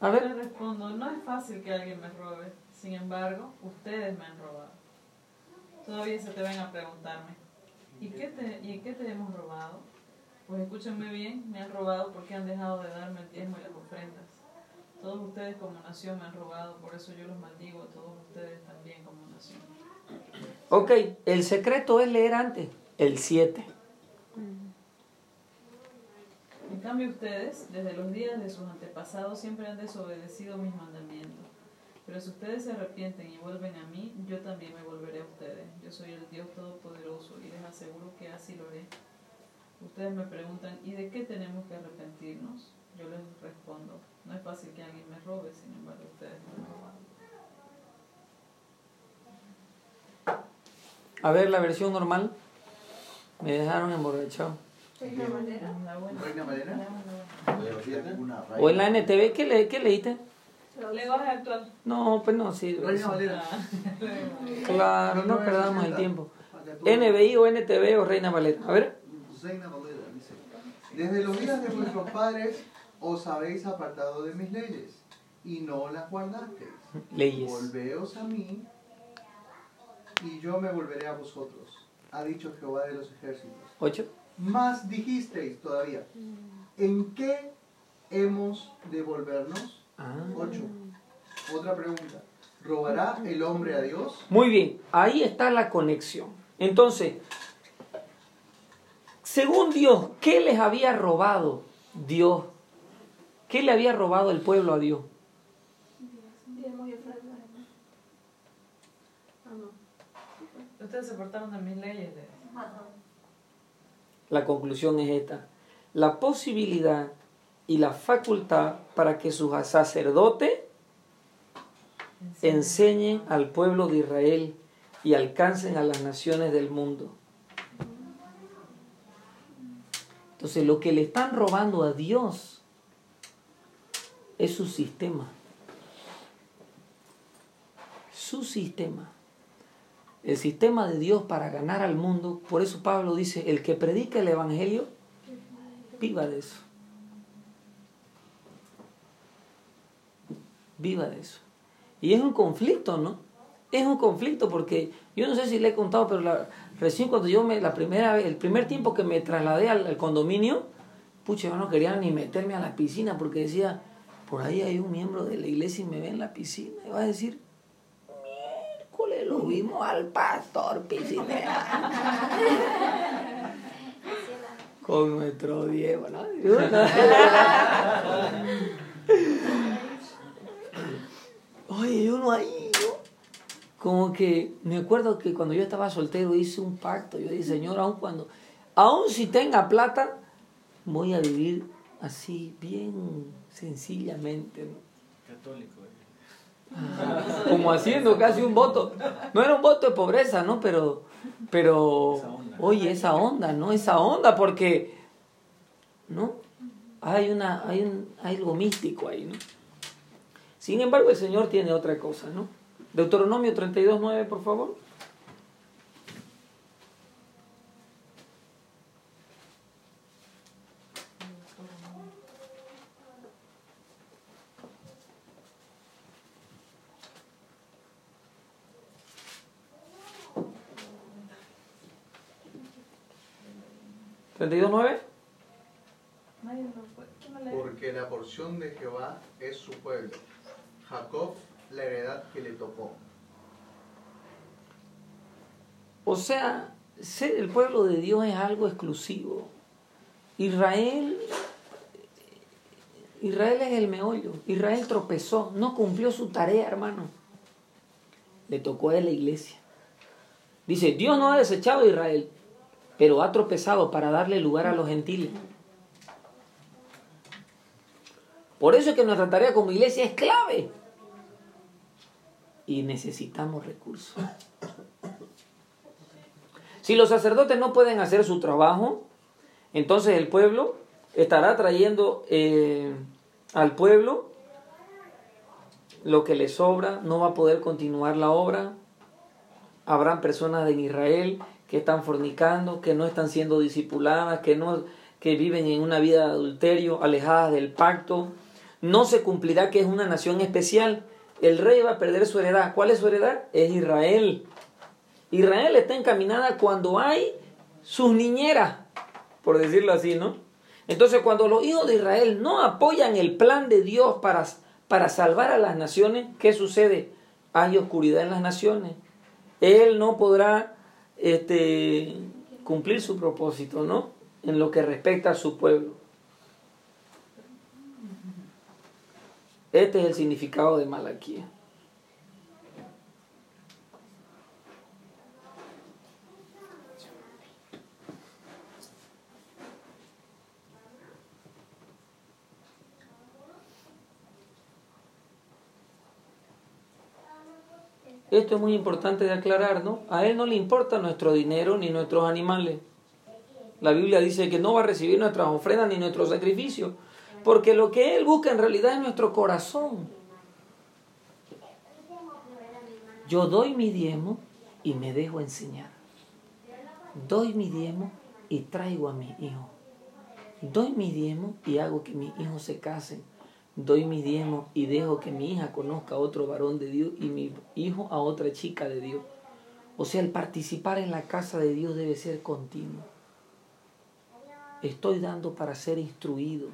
A Yo ver. le respondo, no es fácil que alguien me robe, sin embargo, ustedes me han robado. Todavía se te ven a preguntarme, ¿y, qué te, ¿y en qué te hemos robado? Pues escúchenme bien, me han robado porque han dejado de darme el diezmo y las ofrendas. Todos ustedes como nación me han robado, por eso yo los maldigo a todos ustedes también como nación. Ok, el secreto es leer antes, el 7. En cambio ustedes, desde los días de sus antepasados, siempre han desobedecido mis mandamientos. Pero si ustedes se arrepienten y vuelven a mí, yo también me volveré a ustedes. Yo soy el Dios Todopoderoso y les aseguro que así lo haré. Ustedes me preguntan, ¿y de qué tenemos que arrepentirnos? Yo les respondo, no es fácil que alguien me robe, sin embargo ustedes me robado. A ver la versión normal. Me dejaron emborrachado. Reina Valera. Reina Valera. O en la. NTV, ¿qué, le, qué leíste? Lenguaje actual. No, pues no, sí. Reina Valera. Claro, no perdamos el tiempo. NBI o NTV o Reina Valera. A ver. Reina Valera dice, desde los días de vuestros padres os habéis apartado de mis leyes y no las guardasteis. Leyes. Volveos a mí y yo me volveré a vosotros, ha dicho Jehová de los ejércitos. Ocho. Más dijisteis todavía, ¿en qué hemos de volvernos? Ah. 8. Otra pregunta, ¿robará el hombre a Dios? Muy bien, ahí está la conexión. Entonces, según Dios, ¿qué les había robado Dios? ¿Qué le había robado el pueblo a Dios? Ustedes se portaron de mis leyes. De... La conclusión es esta. La posibilidad y la facultad para que sus sacerdotes enseñen al pueblo de Israel y alcancen a las naciones del mundo. Entonces lo que le están robando a Dios es su sistema. Su sistema. El sistema de Dios para ganar al mundo. Por eso Pablo dice, el que predica el Evangelio, viva de eso. Viva de eso. Y es un conflicto, ¿no? Es un conflicto porque yo no sé si le he contado, pero la- recién cuando yo me, la primera vez, el primer tiempo que me trasladé al, al condominio, pucha, yo no quería ni meterme a la piscina porque decía, por ahí hay un miembro de la iglesia y me ve en la piscina y va a decir, miércoles lo vimos al pastor piscinera. Con nuestro Diego, ¿no? Oye, yo no ahí, yo. Como que me acuerdo que cuando yo estaba soltero hice un pacto. Yo dije, Señor, aun cuando, aun si tenga plata, voy a vivir así, bien sencillamente. ¿no? Católico. eh. como haciendo casi un voto. No era un voto de pobreza, ¿no? Pero, pero, Esa onda. oye, esa onda, ¿no? Esa onda, porque, ¿no? Hay una, hay un, hay algo místico ahí, ¿no? Sin embargo, el Señor tiene otra cosa, ¿no? Deuteronomio 32, 9, por favor. ¿32, 9? Nadie lo fue. ¿Quién me lee? Porque la de Jehová es su pueblo, Jacob la heredad que le tocó. O sea, ser el pueblo de Dios es algo exclusivo. Israel, Israel es el meollo. Israel tropezó, no cumplió su tarea, hermano. Le tocó a la iglesia. Dice, Dios no ha desechado a Israel, pero ha tropezado para darle lugar a los gentiles. Por eso es que nuestra tarea como iglesia es clave. Y necesitamos recursos. Si los sacerdotes no pueden hacer su trabajo, entonces el pueblo estará trayendo eh, al pueblo lo que le sobra, no va a poder continuar la obra. Habrán personas en Israel que están fornicando, que no están siendo discipuladas, que, no, que viven en una vida de adulterio, alejadas del pacto. No se cumplirá que es una nación especial. El rey va a perder su heredad. ¿Cuál es su heredad? Es Israel. Israel está encaminada cuando hay sus niñeras, por decirlo así, ¿no? Entonces, cuando los hijos de Israel no apoyan el plan de Dios para, para salvar a las naciones, ¿qué sucede? Hay oscuridad en las naciones. Él no podrá este, cumplir su propósito, ¿no? En lo que respecta a su pueblo. Este es el significado de Malaquía. Esto es muy importante de aclarar, ¿no? A él no le importa nuestro dinero ni nuestros animales. La Biblia dice que no va a recibir nuestras ofrendas ni nuestros sacrificios, porque lo que Él busca en realidad es nuestro corazón. Yo doy mi diezmo y me dejo enseñar. Doy mi diezmo y traigo a mi hijo. Doy mi diezmo y hago que mis hijos se casen. Doy mi diezmo y dejo que mi hija conozca a otro varón de Dios y mi hijo a otra chica de Dios. O sea, el participar en la casa de Dios debe ser continuo. Estoy dando para ser instruido,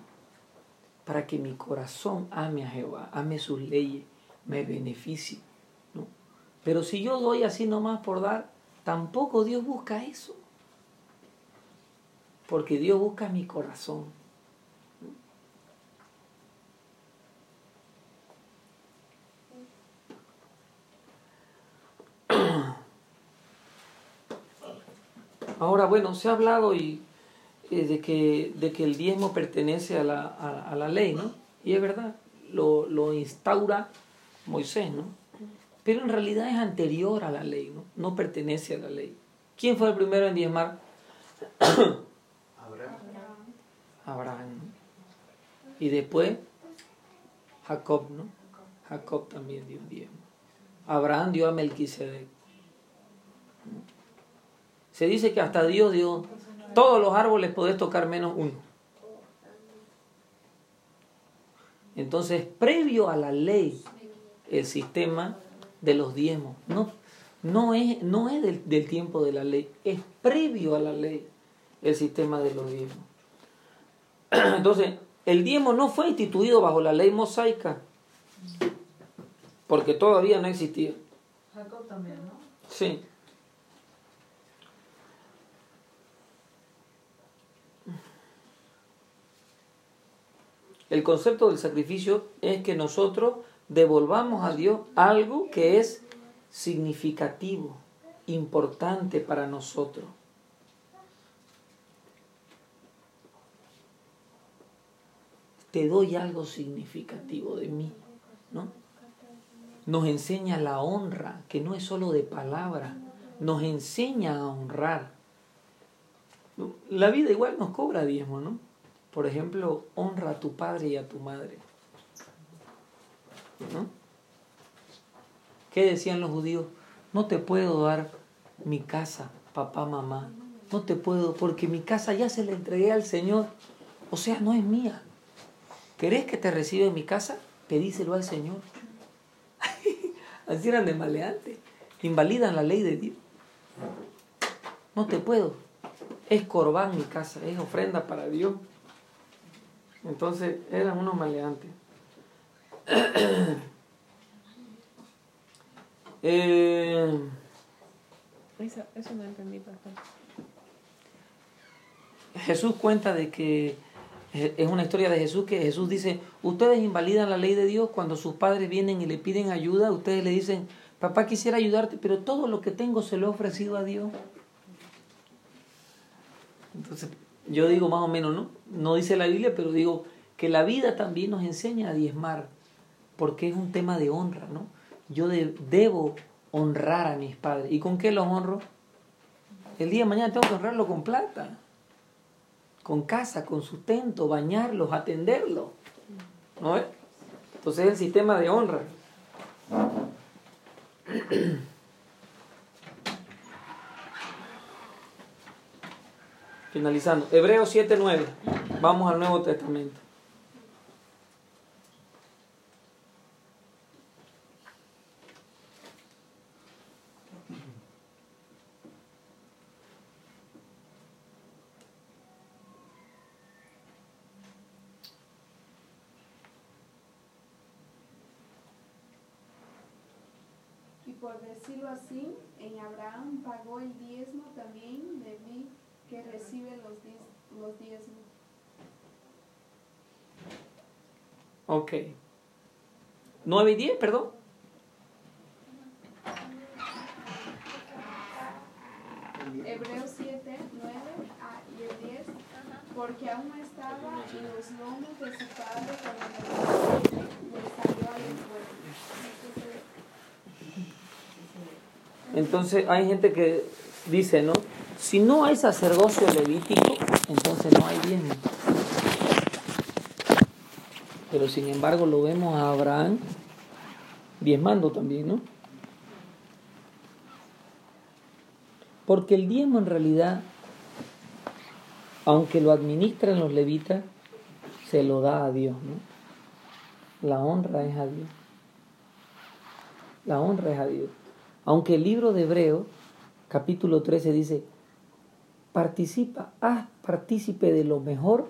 para que mi corazón ame a Jehová, ame sus leyes, me beneficie. ¿no? Pero si yo doy así nomás por dar, tampoco Dios busca eso. Porque Dios busca mi corazón. Ahora, bueno, se ha hablado y, eh, de, que, de que el diezmo pertenece a la, a, a la ley, ¿no? Y es verdad, lo, lo instaura Moisés, ¿no? Pero en realidad es anterior a la ley, ¿no? No pertenece a la ley. ¿Quién fue el primero en diezmar? Abraham. Abraham. ¿no? Y después Jacob, ¿no? Jacob también dio diezmo. Abraham dio a Melquisedec. Se dice que hasta Dios dio todos los árboles podés tocar menos uno. Entonces, previo a la ley, el sistema de los diezmos, no, no es, no es del, del tiempo de la ley, es previo a la ley el sistema de los diezmos. Entonces, el diezmo no fue instituido bajo la ley mosaica, porque todavía no existía. Jacob también, ¿no? Sí. El concepto del sacrificio es que nosotros devolvamos a Dios algo que es significativo, importante para nosotros. Te doy algo significativo de mí, ¿no? Nos enseña la honra, que no es solo de palabra, nos enseña a honrar. La vida igual nos cobra diezmo, ¿no? Por ejemplo, honra a tu padre y a tu madre. ¿No? ¿Qué decían los judíos? No te puedo dar mi casa, papá, mamá. No te puedo, porque mi casa ya se la entregué al Señor. O sea, no es mía. ¿Querés que te reciba en mi casa? Pedíselo al Señor. Así eran de maleantes. Invalidan la ley de Dios. No te puedo. Es corbán mi casa, es ofrenda para Dios. Entonces eran unos maleantes. eh, Eso, eso no entendí. Jesús cuenta de que es una historia de Jesús que Jesús dice, ustedes invalidan la ley de Dios cuando sus padres vienen y le piden ayuda, ustedes le dicen, papá quisiera ayudarte, pero todo lo que tengo se lo he ofrecido a Dios. Entonces, yo digo más o menos, ¿no? No dice la Biblia, pero digo que la vida también nos enseña a diezmar, porque es un tema de honra, ¿no? Yo de- debo honrar a mis padres. ¿Y con qué los honro? El día de mañana tengo que honrarlo con plata, con casa, con sustento, bañarlos, atenderlos. ¿No es? Entonces es el sistema de honra. Finalizando. Hebreos 7.9. Vamos al Nuevo Testamento. Y por decirlo así, en Abraham pagó el diezmo también de mí que recibe los, diez- los diezmos. Ok. 9 y 10, perdón. Hebreos 7, 9 ah, y el 10, porque aún estaba en los lomos de su padre cuando le salió al encuentro. Entonces hay gente que dice, ¿no? Si no hay sacerdocio levítico, entonces no hay diezmo. Pero sin embargo lo vemos a Abraham diezmando también, ¿no? Porque el diezmo en realidad, aunque lo administran los levitas, se lo da a Dios, ¿no? La honra es a Dios. La honra es a Dios. Aunque el libro de Hebreo, capítulo 13, dice, participa, haz partícipe de lo mejor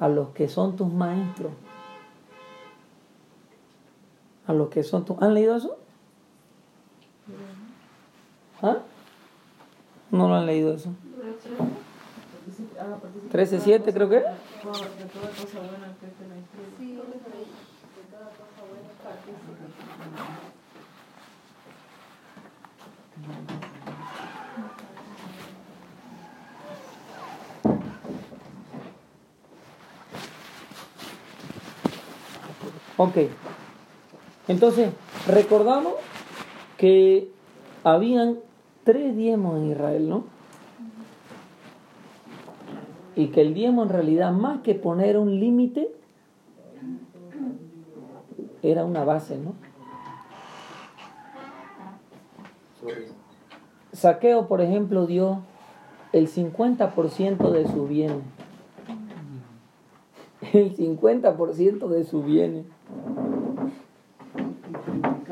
a los que son tus maestros. A los que son. ¿Han leído eso? ¿Ah? No lo han leído eso. 13.7 creo que. Ok. Entonces, recordamos que habían tres diezmos en Israel, ¿no? Y que el diezmo en realidad, más que poner un límite, era una base, ¿no? Saqueo, por ejemplo, dio el 50% de sus bienes. El 50% de sus bienes.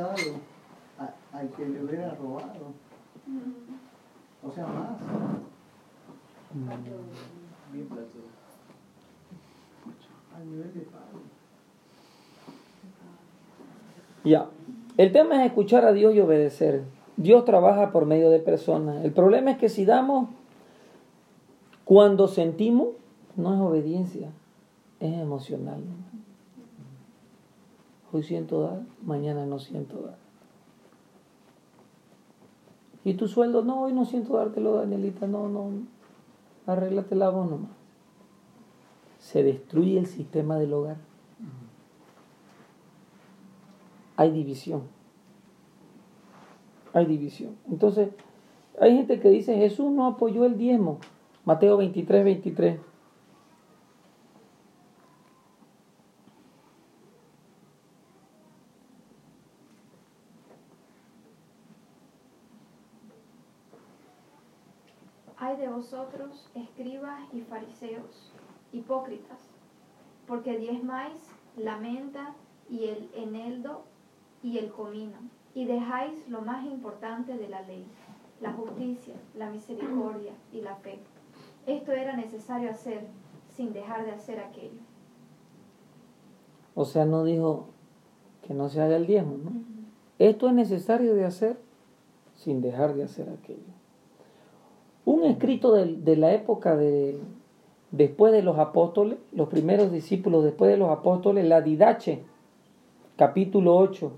A- al que le hubiera robado. O sea, más. Bien. Al nivel de pago. Ya. El tema es escuchar a Dios y obedecer. Dios trabaja por medio de personas. El problema es que si damos cuando sentimos, no es obediencia, es emocional. Hoy siento dar, mañana no siento dar. ¿Y tu sueldo? No, hoy no siento dártelo, Danielita. No, no. Arréglatela vos nomás. Se destruye el sistema del hogar. Hay división. Hay división. Entonces, hay gente que dice, Jesús no apoyó el diezmo. Mateo 23, 23. Hay de vosotros, escribas y fariseos, hipócritas, porque diezmáis la menta y el eneldo y el comino, y dejáis lo más importante de la ley, la justicia, la misericordia y la fe. Esto era necesario hacer sin dejar de hacer aquello. O sea, no dijo que no se haga el diezmo, ¿no? Esto es necesario de hacer sin dejar de hacer aquello. Un escrito de, la época de después de los apóstoles, los primeros discípulos después de los apóstoles, la Didache, capítulo 8,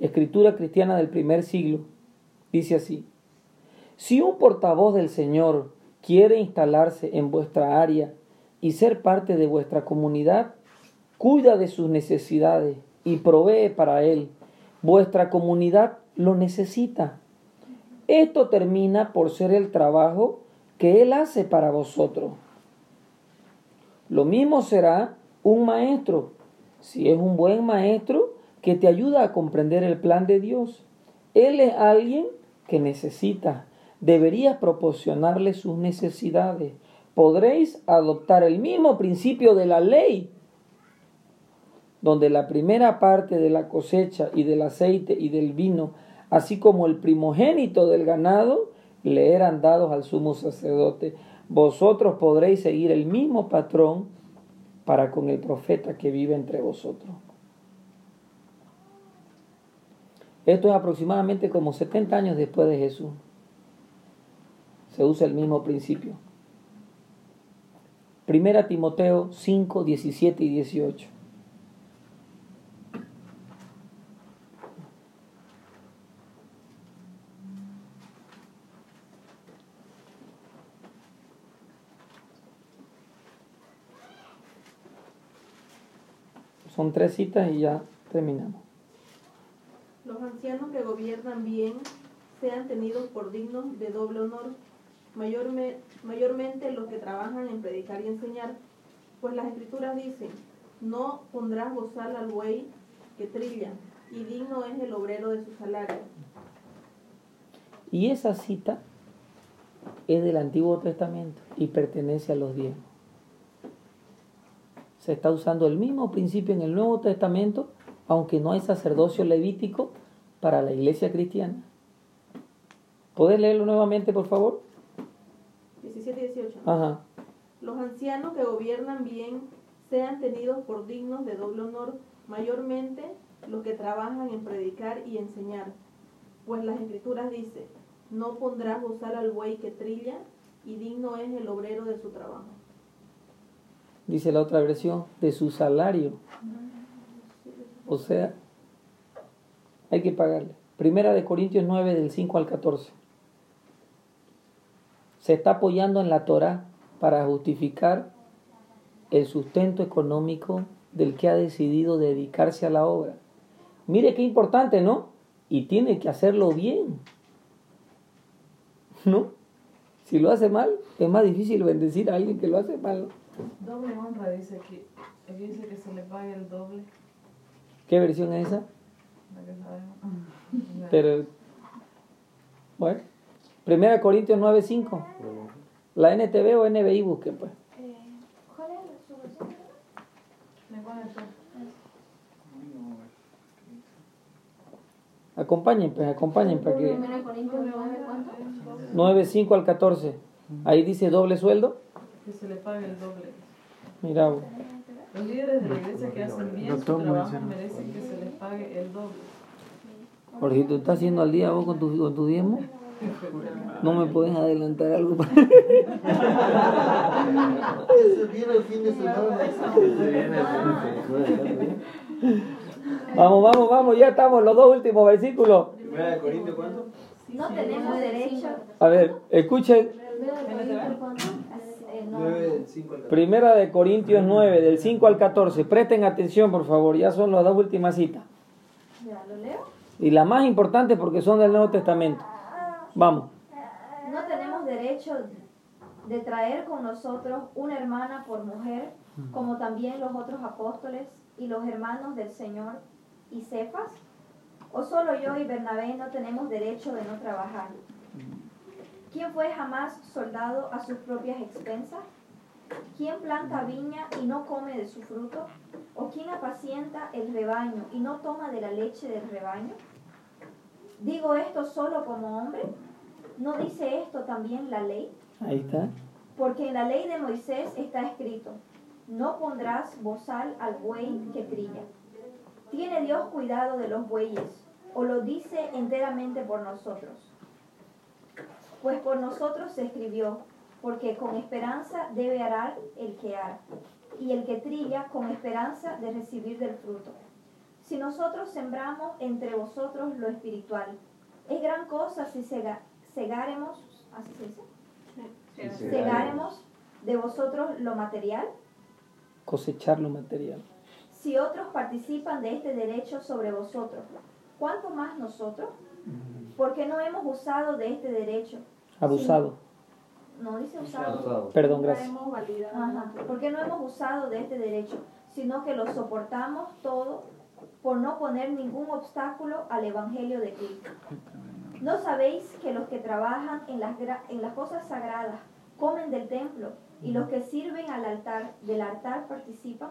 escritura cristiana del primer siglo, dice así, si un portavoz del Señor quiere instalarse en vuestra área y ser parte de vuestra comunidad, cuida de sus necesidades y provee para él. Vuestra comunidad lo necesita. Esto termina por ser el trabajo que él hace para vosotros. Lo mismo será un maestro, si es un buen maestro que te ayuda a comprender el plan de Dios. Él es alguien que necesita. Deberías proporcionarle sus necesidades. Podréis adoptar el mismo principio de la ley, donde la primera parte de la cosecha y del aceite y del vino, así como el primogénito del ganado, le eran dados al sumo sacerdote. Vosotros podréis seguir el mismo patrón para con el profeta que vive entre vosotros. Esto es aproximadamente como 70 años después de Jesús. Se usa el mismo principio. Primera Timoteo 5, 17 y 18. Son tres citas y ya terminamos. Los ancianos que gobiernan bien sean tenidos por dignos de doble honor, mayorme- mayormente los que trabajan en predicar y enseñar, pues las escrituras dicen, no pondrás bozal al buey que trilla, y digno es el obrero de su salario. Y esa cita es del Antiguo Testamento y pertenece a los diezmos. Se está usando el mismo principio en el Nuevo Testamento, aunque no hay sacerdocio levítico para la iglesia cristiana. ¿Puedes leerlo nuevamente, por favor? 17 y 18. Ajá. Los ancianos que gobiernan bien sean tenidos por dignos de doble honor, mayormente los que trabajan en predicar y enseñar. Pues las escrituras dicen, no pondrás bozal al buey que trilla, y digno es el obrero de su trabajo. Dice la otra versión, de su salario. O sea, hay que pagarle. Primera de Corintios 9, del 5 al 14. Se está apoyando en la Torah para justificar el sustento económico del que ha decidido dedicarse a la obra. Mire qué importante, ¿no? Y tiene que hacerlo bien. ¿No? Si lo hace mal, es más difícil bendecir a alguien que lo hace mal. Doble honra dice aquí. Aquí dice que se le pague el doble. ¿Qué versión es esa? La que sabemos. Pero, bueno, Primera Corintios 9.5. La NTV o NBI busquen, pues. ¿Cuál es su versión? Acompañen, pues, acompañen para que... Primera Corintios 9, ¿cuánto? 9.5 al 14. Ahí dice doble sueldo. Que se le pague el doble. Mira, vos. Los líderes de la iglesia que hacen bien su trabajo merecen que se les pague el doble. Jorgito, ¿estás haciendo al día vos con tu, con tu diezmo? No me puedes adelantar algo. Ese viene el fin de semana. vamos, vamos, vamos, ya estamos, los dos últimos versículos. Primera de Corintios, ¿cuánto? No tenemos derecho. A ver, escuchen. No. 9 del 5 al 14. Primera de Corintios 9, del 5 al 14. Presten atención, por favor, ya son las dos últimas citas. Ya, ¿lo leo? Y las más importantes porque son del Nuevo Testamento. Vamos. No tenemos derecho de traer con nosotros una hermana por mujer, como también los otros apóstoles y los hermanos del Señor y Cefas. ¿O solo yo y Bernabé no tenemos derecho de no trabajar? ¿Quién fue jamás soldado a sus propias expensas? ¿Quién planta viña y no come de su fruto? ¿O quién apacienta el rebaño y no toma de la leche del rebaño? ¿Digo esto solo como hombre? ¿No dice esto también la ley? Ahí está. Porque en la ley de Moisés está escrito, no pondrás bozal al buey que trilla. ¿Tiene Dios cuidado de los bueyes o lo dice enteramente por nosotros? Pues por nosotros se escribió, porque con esperanza debe arar el que ara, y el que trilla con esperanza de recibir del fruto. Si nosotros sembramos entre vosotros lo espiritual, es gran cosa si así se dice, segáremos de vosotros lo material, Cosechar lo material. si otros participan de este derecho sobre vosotros, ¿cuánto más nosotros? Porque no hemos usado de este derecho. Abusado. No dice usado. Perdón, gracias. Ajá, porque no hemos usado de este derecho, sino que lo soportamos todo por no poner ningún obstáculo al Evangelio de Cristo. ¿No sabéis que los que trabajan en las, gra- en las cosas sagradas comen del templo y los que sirven al altar del altar participan?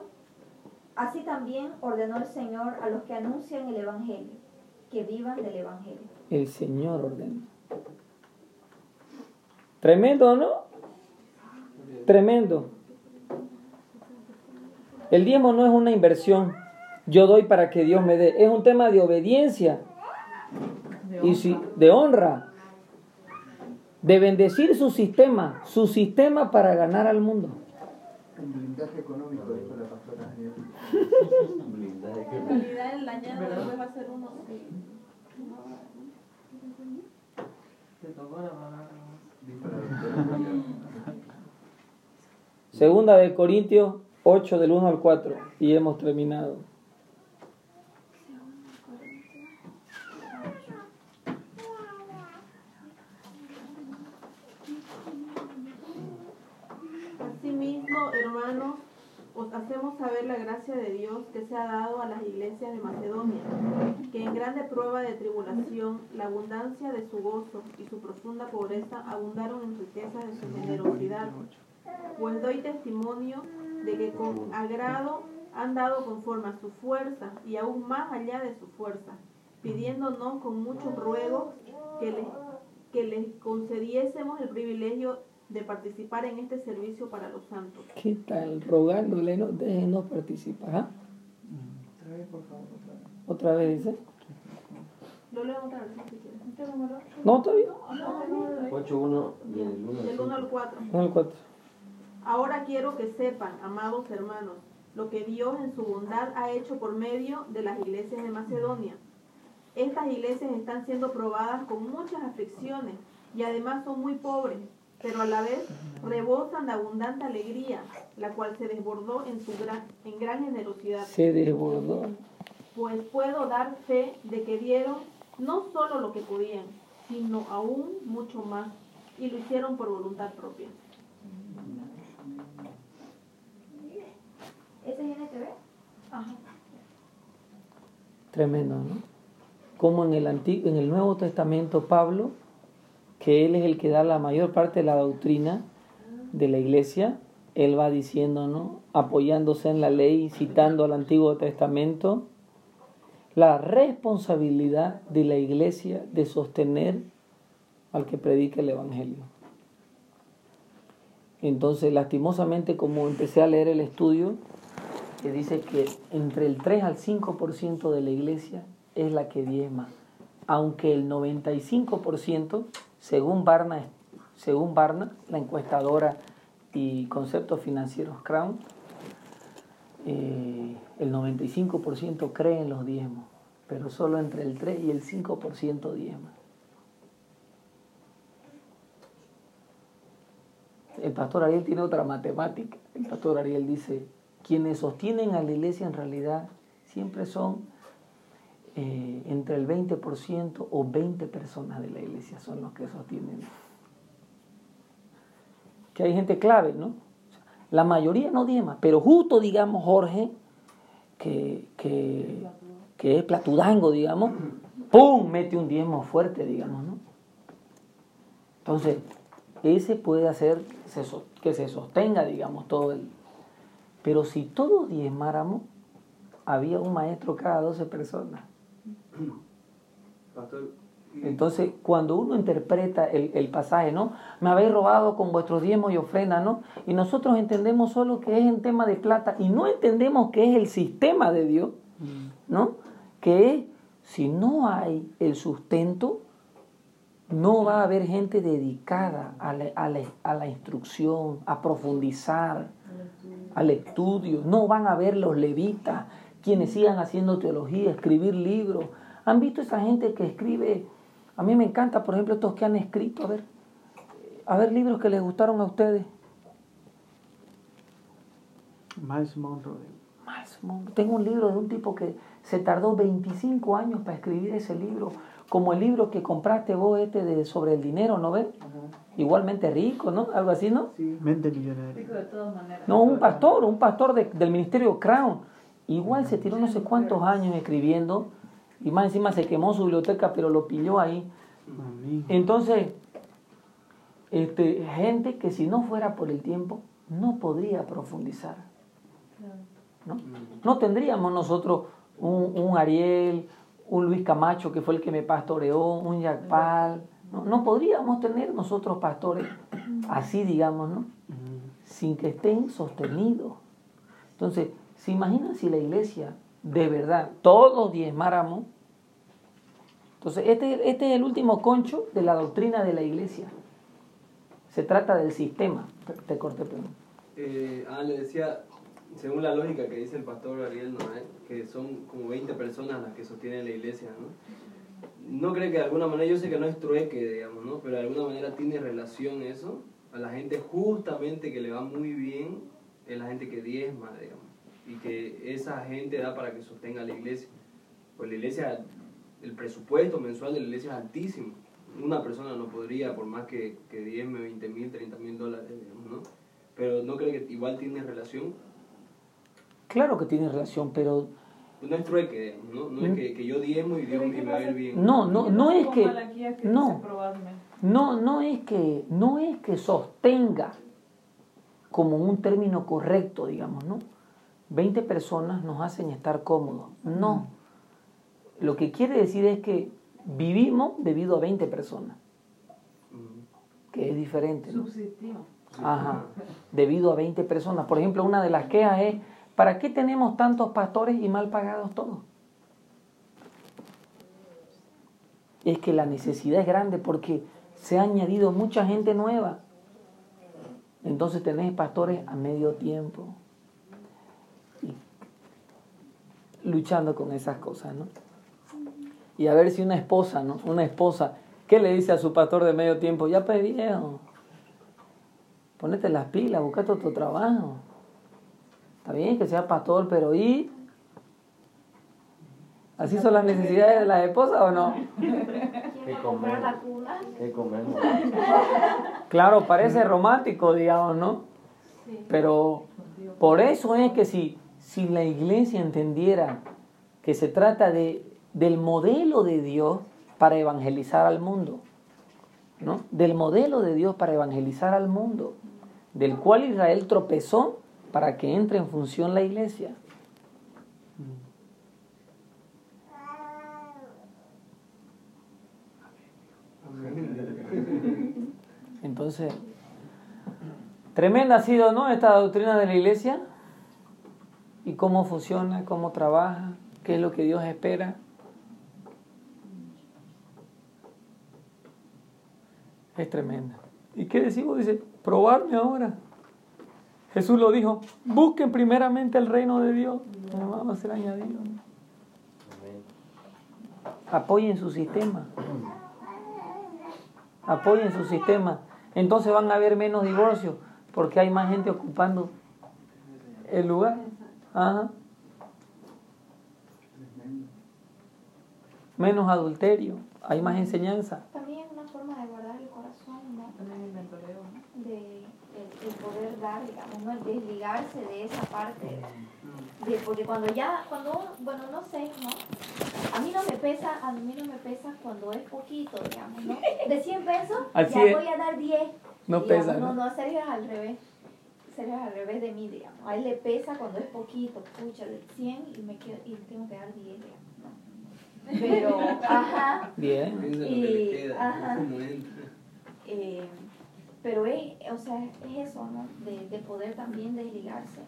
Así también ordenó el Señor a los que anuncian el Evangelio, que vivan del Evangelio. El Señor ordena. Tremendo, ¿no? Tremendo. El diezmo no es una inversión. Yo doy para que Dios me dé. Es un tema de obediencia De y si, de honra. De bendecir su sistema. Su sistema para ganar al mundo. Un blindaje económico, dijo la pastora ayer. En realidad el dañado después va a ser uno. Te tocó la palabra. Segunda de Corintios 8 del 1 al 4 y hemos terminado. Asimismo, hermanos, saber la gracia de Dios que se ha dado a las iglesias de Macedonia, que en grande prueba de tribulación, la abundancia de su gozo y su profunda pobreza abundaron en riqueza de su generosidad. Pues doy testimonio de que con agrado han dado conforme a su fuerza y aún más allá de su fuerza, pidiéndonos con muchos ruegos que les, que les concediésemos el privilegio de participar en este servicio para los santos. ¿Qué tal? Rogándole, no, déjenos participar. ¿ah? Otra vez, por favor, otra vez. Otra vez dice. Lo leo otra vez si quieres. ¿Este número? No. 8-1 y el 1 Del 1 al 4. No, el cuatro. Ahora quiero que sepan, amados hermanos, lo que Dios en su bondad ha hecho por medio de las iglesias de Macedonia. Estas iglesias están siendo probadas con muchas aflicciones y además son muy pobres, pero a la vez rebosan de abundante alegría, la cual se desbordó en su gran, en gran generosidad. Se desbordó. Pues puedo dar fe de que dieron no solo lo que podían, sino aún mucho más, y lo hicieron por voluntad propia. ¿Ese es NTV? Ajá. Tremendo, ¿no? Como en el, Antiguo, en el Nuevo Testamento Pablo, que él es el que da la mayor parte de la doctrina de la iglesia, él va diciendo, ¿no? Apoyándose en la ley, citando al Antiguo Testamento, la responsabilidad de la iglesia de sostener al que predica el Evangelio. Entonces, lastimosamente, como empecé a leer el estudio, que dice que entre el 3 al 5% de la iglesia es la que diezma, aunque el 95%, según Barna, según Barna, la encuestadora y conceptos financieros Crown, eh, el 95% cree en los diezmos, pero solo entre el 3 y el 5% diezma. El pastor Ariel tiene otra matemática. El pastor Ariel dice, quienes sostienen a la iglesia en realidad siempre son eh, entre el 20% o 20 personas de la iglesia son los que sostienen. Que hay gente clave, ¿no? La mayoría no diezma, pero justo, digamos, Jorge, que, que, que es platudango, digamos, ¡pum! mete un diezmo fuerte, digamos, ¿no? Entonces, ese puede hacer que se sostenga, digamos, todo el... Pero si todos diezmáramos, había un maestro cada 12 personas. Entonces, cuando uno interpreta el, el pasaje, ¿no? Me habéis robado con vuestros diezmos y ofrendas, ¿no? Y nosotros entendemos solo que es en tema de plata y no entendemos que es el sistema de Dios, ¿no? Que es, si no hay el sustento, no va a haber gente dedicada a la, a la- a la instrucción, a profundizar, al estudio. No van a ver los levitas, quienes sigan haciendo teología, escribir libros. ¿Han visto esa gente que escribe? A mí me encanta, por ejemplo, estos que han escrito, a ver, a ver libros que les gustaron a ustedes. Miles Monroe. Miles Monroe. Tengo un libro de un tipo que se tardó 25 años para escribir ese libro, como el libro que compraste vos este de sobre el dinero, ¿no ves? Igualmente rico, ¿no? Algo así, ¿no? Mente millonaria. Dijo de todas maneras. No, un pastor, un pastor de- del ministerio Crown. Igual se tiró no sé cuántos años escribiendo y más encima se quemó su biblioteca, pero lo pilló ahí. Entonces, este, gente que si no fuera por el tiempo, no podría profundizar. ¿no? No tendríamos nosotros un, un Ariel, un Luis Camacho, que fue el que me pastoreó, un Jack Pal. No, no podríamos tener nosotros pastores así, digamos, ¿no? Sin que estén sostenidos. Entonces, ¿se imaginan si la iglesia de verdad todos diezmáramos? Entonces, este, este es el último concho de la doctrina de la iglesia. Se trata del sistema. Te, corté, perdón. eh, ah, le decía, según la lógica que dice el pastor Ariel Noé, que son como 20 personas las que sostienen la iglesia, ¿no? ¿No cree que de alguna manera, yo sé que no es trueque, digamos, ¿no? Pero de alguna manera tiene relación eso a la gente justamente que le va muy bien, es la gente que diezma, digamos, y que esa gente da para que sostenga la iglesia. Pues la iglesia, el presupuesto mensual de la iglesia es altísimo. Una persona no podría, por más que, que diezme 20 mil, 30 mil dólares, digamos, ¿no? Pero no cree que igual tiene relación. Claro que tiene relación, pero No es trueque, ¿no? No es que, que yo diezmo y Dios me va a ir bien. no, no, no es que no. no, no es que no es que sostenga como un término correcto, digamos, ¿no? 20 personas nos hacen estar cómodos. No. Lo que quiere decir es que vivimos debido a 20 personas, que es diferente. ¿no? Subsistimos. Ajá, debido a 20 personas. Por ejemplo, una de las quejas es, ¿para qué tenemos tantos pastores y mal pagados todos? Es que la necesidad es grande porque se ha añadido mucha gente nueva. Entonces tenés pastores a medio tiempo. Y luchando con esas cosas, ¿no? Y a ver si una esposa, ¿no? Una esposa, ¿qué le dice a su pastor de medio tiempo? Ya pues viejo, ponete las pilas, buscate otro trabajo. Está bien que sea pastor, pero ¿y? ¿Así son las necesidades de las esposas o no? ¿Qué comer? ¿Qué comemos? Claro, parece romántico, digamos, ¿no? Pero por eso es que si, si la iglesia entendiera que se trata de, del modelo de Dios para evangelizar al mundo, ¿no? Del modelo de Dios para evangelizar al mundo, del cual Israel tropezó para que entre en función la iglesia. Entonces, tremenda ha sido, ¿no? Esta doctrina de la iglesia y cómo funciona, cómo trabaja, qué es lo que Dios espera. Es tremenda. ¿Y qué decimos? Dice, probarme ahora. Jesús lo dijo, busquen primeramente el reino de Dios. No va a ser añadido. ¿no? Apoyen su sistema. Apoyen su sistema. Entonces van a haber menos divorcios porque hay más gente ocupando el lugar. Ajá. Menos adulterio. Hay más enseñanza. También es una forma de guardar el corazón, ¿no? También el mentoreo, ¿no? De el, el poder dar, digamos, ¿no? El desligarse de esa parte. De, porque cuando ya, cuando, uno- bueno, no sé, ¿no? A mí no me pesa, a mí no me pesa cuando es poquito, digamos, ¿no? De 100 pesos, Así ya es. voy a dar 10. No digamos, pesa, No, ¿no? no, Sergio es al revés. Sergio es al revés de mí, digamos. A él le pesa cuando es poquito, pucha, de 100 y me quedo, y tengo que dar 10, digamos. Pero, ajá. Bien. Y, ajá. Eh, pero es, o sea, es eso, ¿no? De, de poder también desligarse,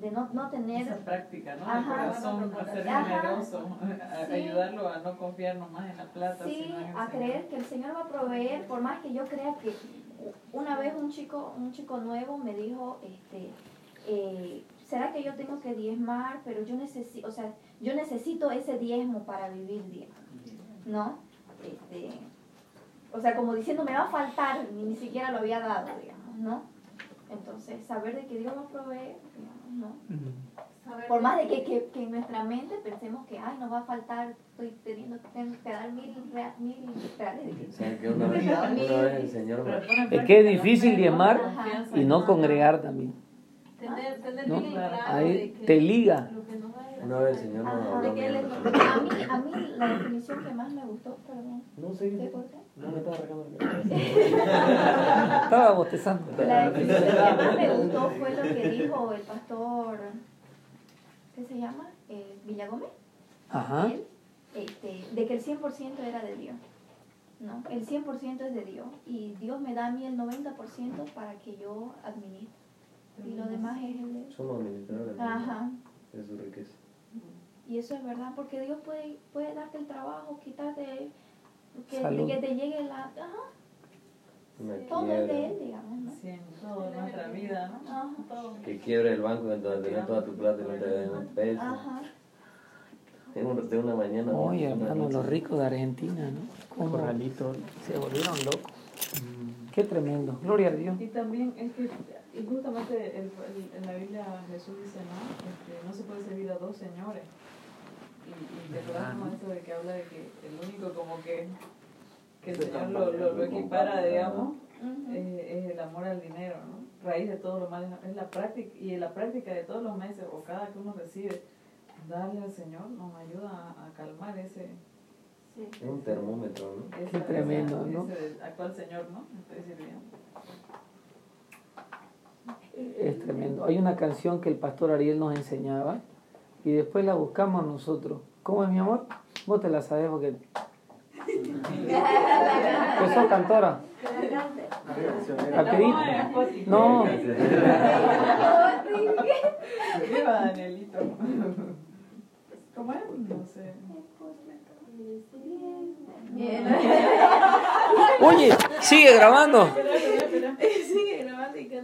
de no, no tener... Esa práctica, ¿no? Ajá. el corazón, a ser generoso, a- Sí. ayudarlo a no confiar nomás en la plata, Sí, sino en el a Señor. creer que el Señor va a proveer, por más que yo crea que una vez un chico, un chico nuevo me dijo, este, eh, ¿será que yo tengo que diezmar? Pero yo necesito, o sea, yo necesito ese diezmo para vivir, digamos, ¿no? Este, o sea, como diciendo, me va a faltar, ni, ni siquiera lo había dado, digamos, ¿no? Entonces, saber de que Dios va a proveer, digamos, ¿no? Por más de que, que, que en nuestra mente pensemos que, ay, nos va a faltar, estoy teniendo que dar mil, rea- mil reales. de que- ¿Sabes qué? Una vez, una vez el Señor Pero me... pone en Es que es difícil Confianza y no congregar también. Tener, tener ¿no? bien Ahí te liga. Una vez el Señor nos habló es- a mí, a mí la definición que más me gustó, perdón, No sé ¿te qué. corté? No me estaba arrancando la cabeza. Estaba bostezando. La definición que más me gustó fue lo que dijo el pastor, ¿qué se llama? Eh, Villagómez. Ajá. él, este, de que el 100% era de Dios. ¿no? El 100% es de Dios y Dios me da a mí el 90% para que yo administre. Y lo demás es el de. Somos administradores Ajá. de su riqueza. Y eso es verdad, porque Dios puede, puede darte el trabajo, quitarte, que, que te llegue la... Ajá, todo es de quiebra. Él, digamos, ¿no? Sí, en toda nuestra vida, ¿no? Ajá. Todo. Que quiebre el banco donde tenés toda tu plata y no te den un peso. Ajá. De un- de una mañana. Oye, hermano, los ricos de Argentina, ¿no? Cómo se volvieron locos. Qué tremendo. Gloria a Dios. Y también es que, justamente el- el- en la Biblia Jesús dice, ¿no? Este, no se puede servir a dos señores. Y, y te acuerdas como esto de que habla de que el único como que, que el Señor lo, lo, lo equipara, digamos, eh, es el amor al dinero, ¿no? raíz de todos los males es la práctica y la práctica de todos los meses o cada que uno recibe darle al Señor nos ayuda a, a calmar ese Es un termómetro, ¿no? esa- Qué tremendo, esa- ¿no? ese actual Señor no estoy sirviendo Es tremendo. Hay una canción que el pastor Ariel nos enseñaba y después la buscamos nosotros. ¿Cómo es mi amor? Vos te la sabes porque... ¿Que sos cantora? Rapidito. No. Viva Danielito. ¿Cómo es? No sé. Oye, sigue grabando.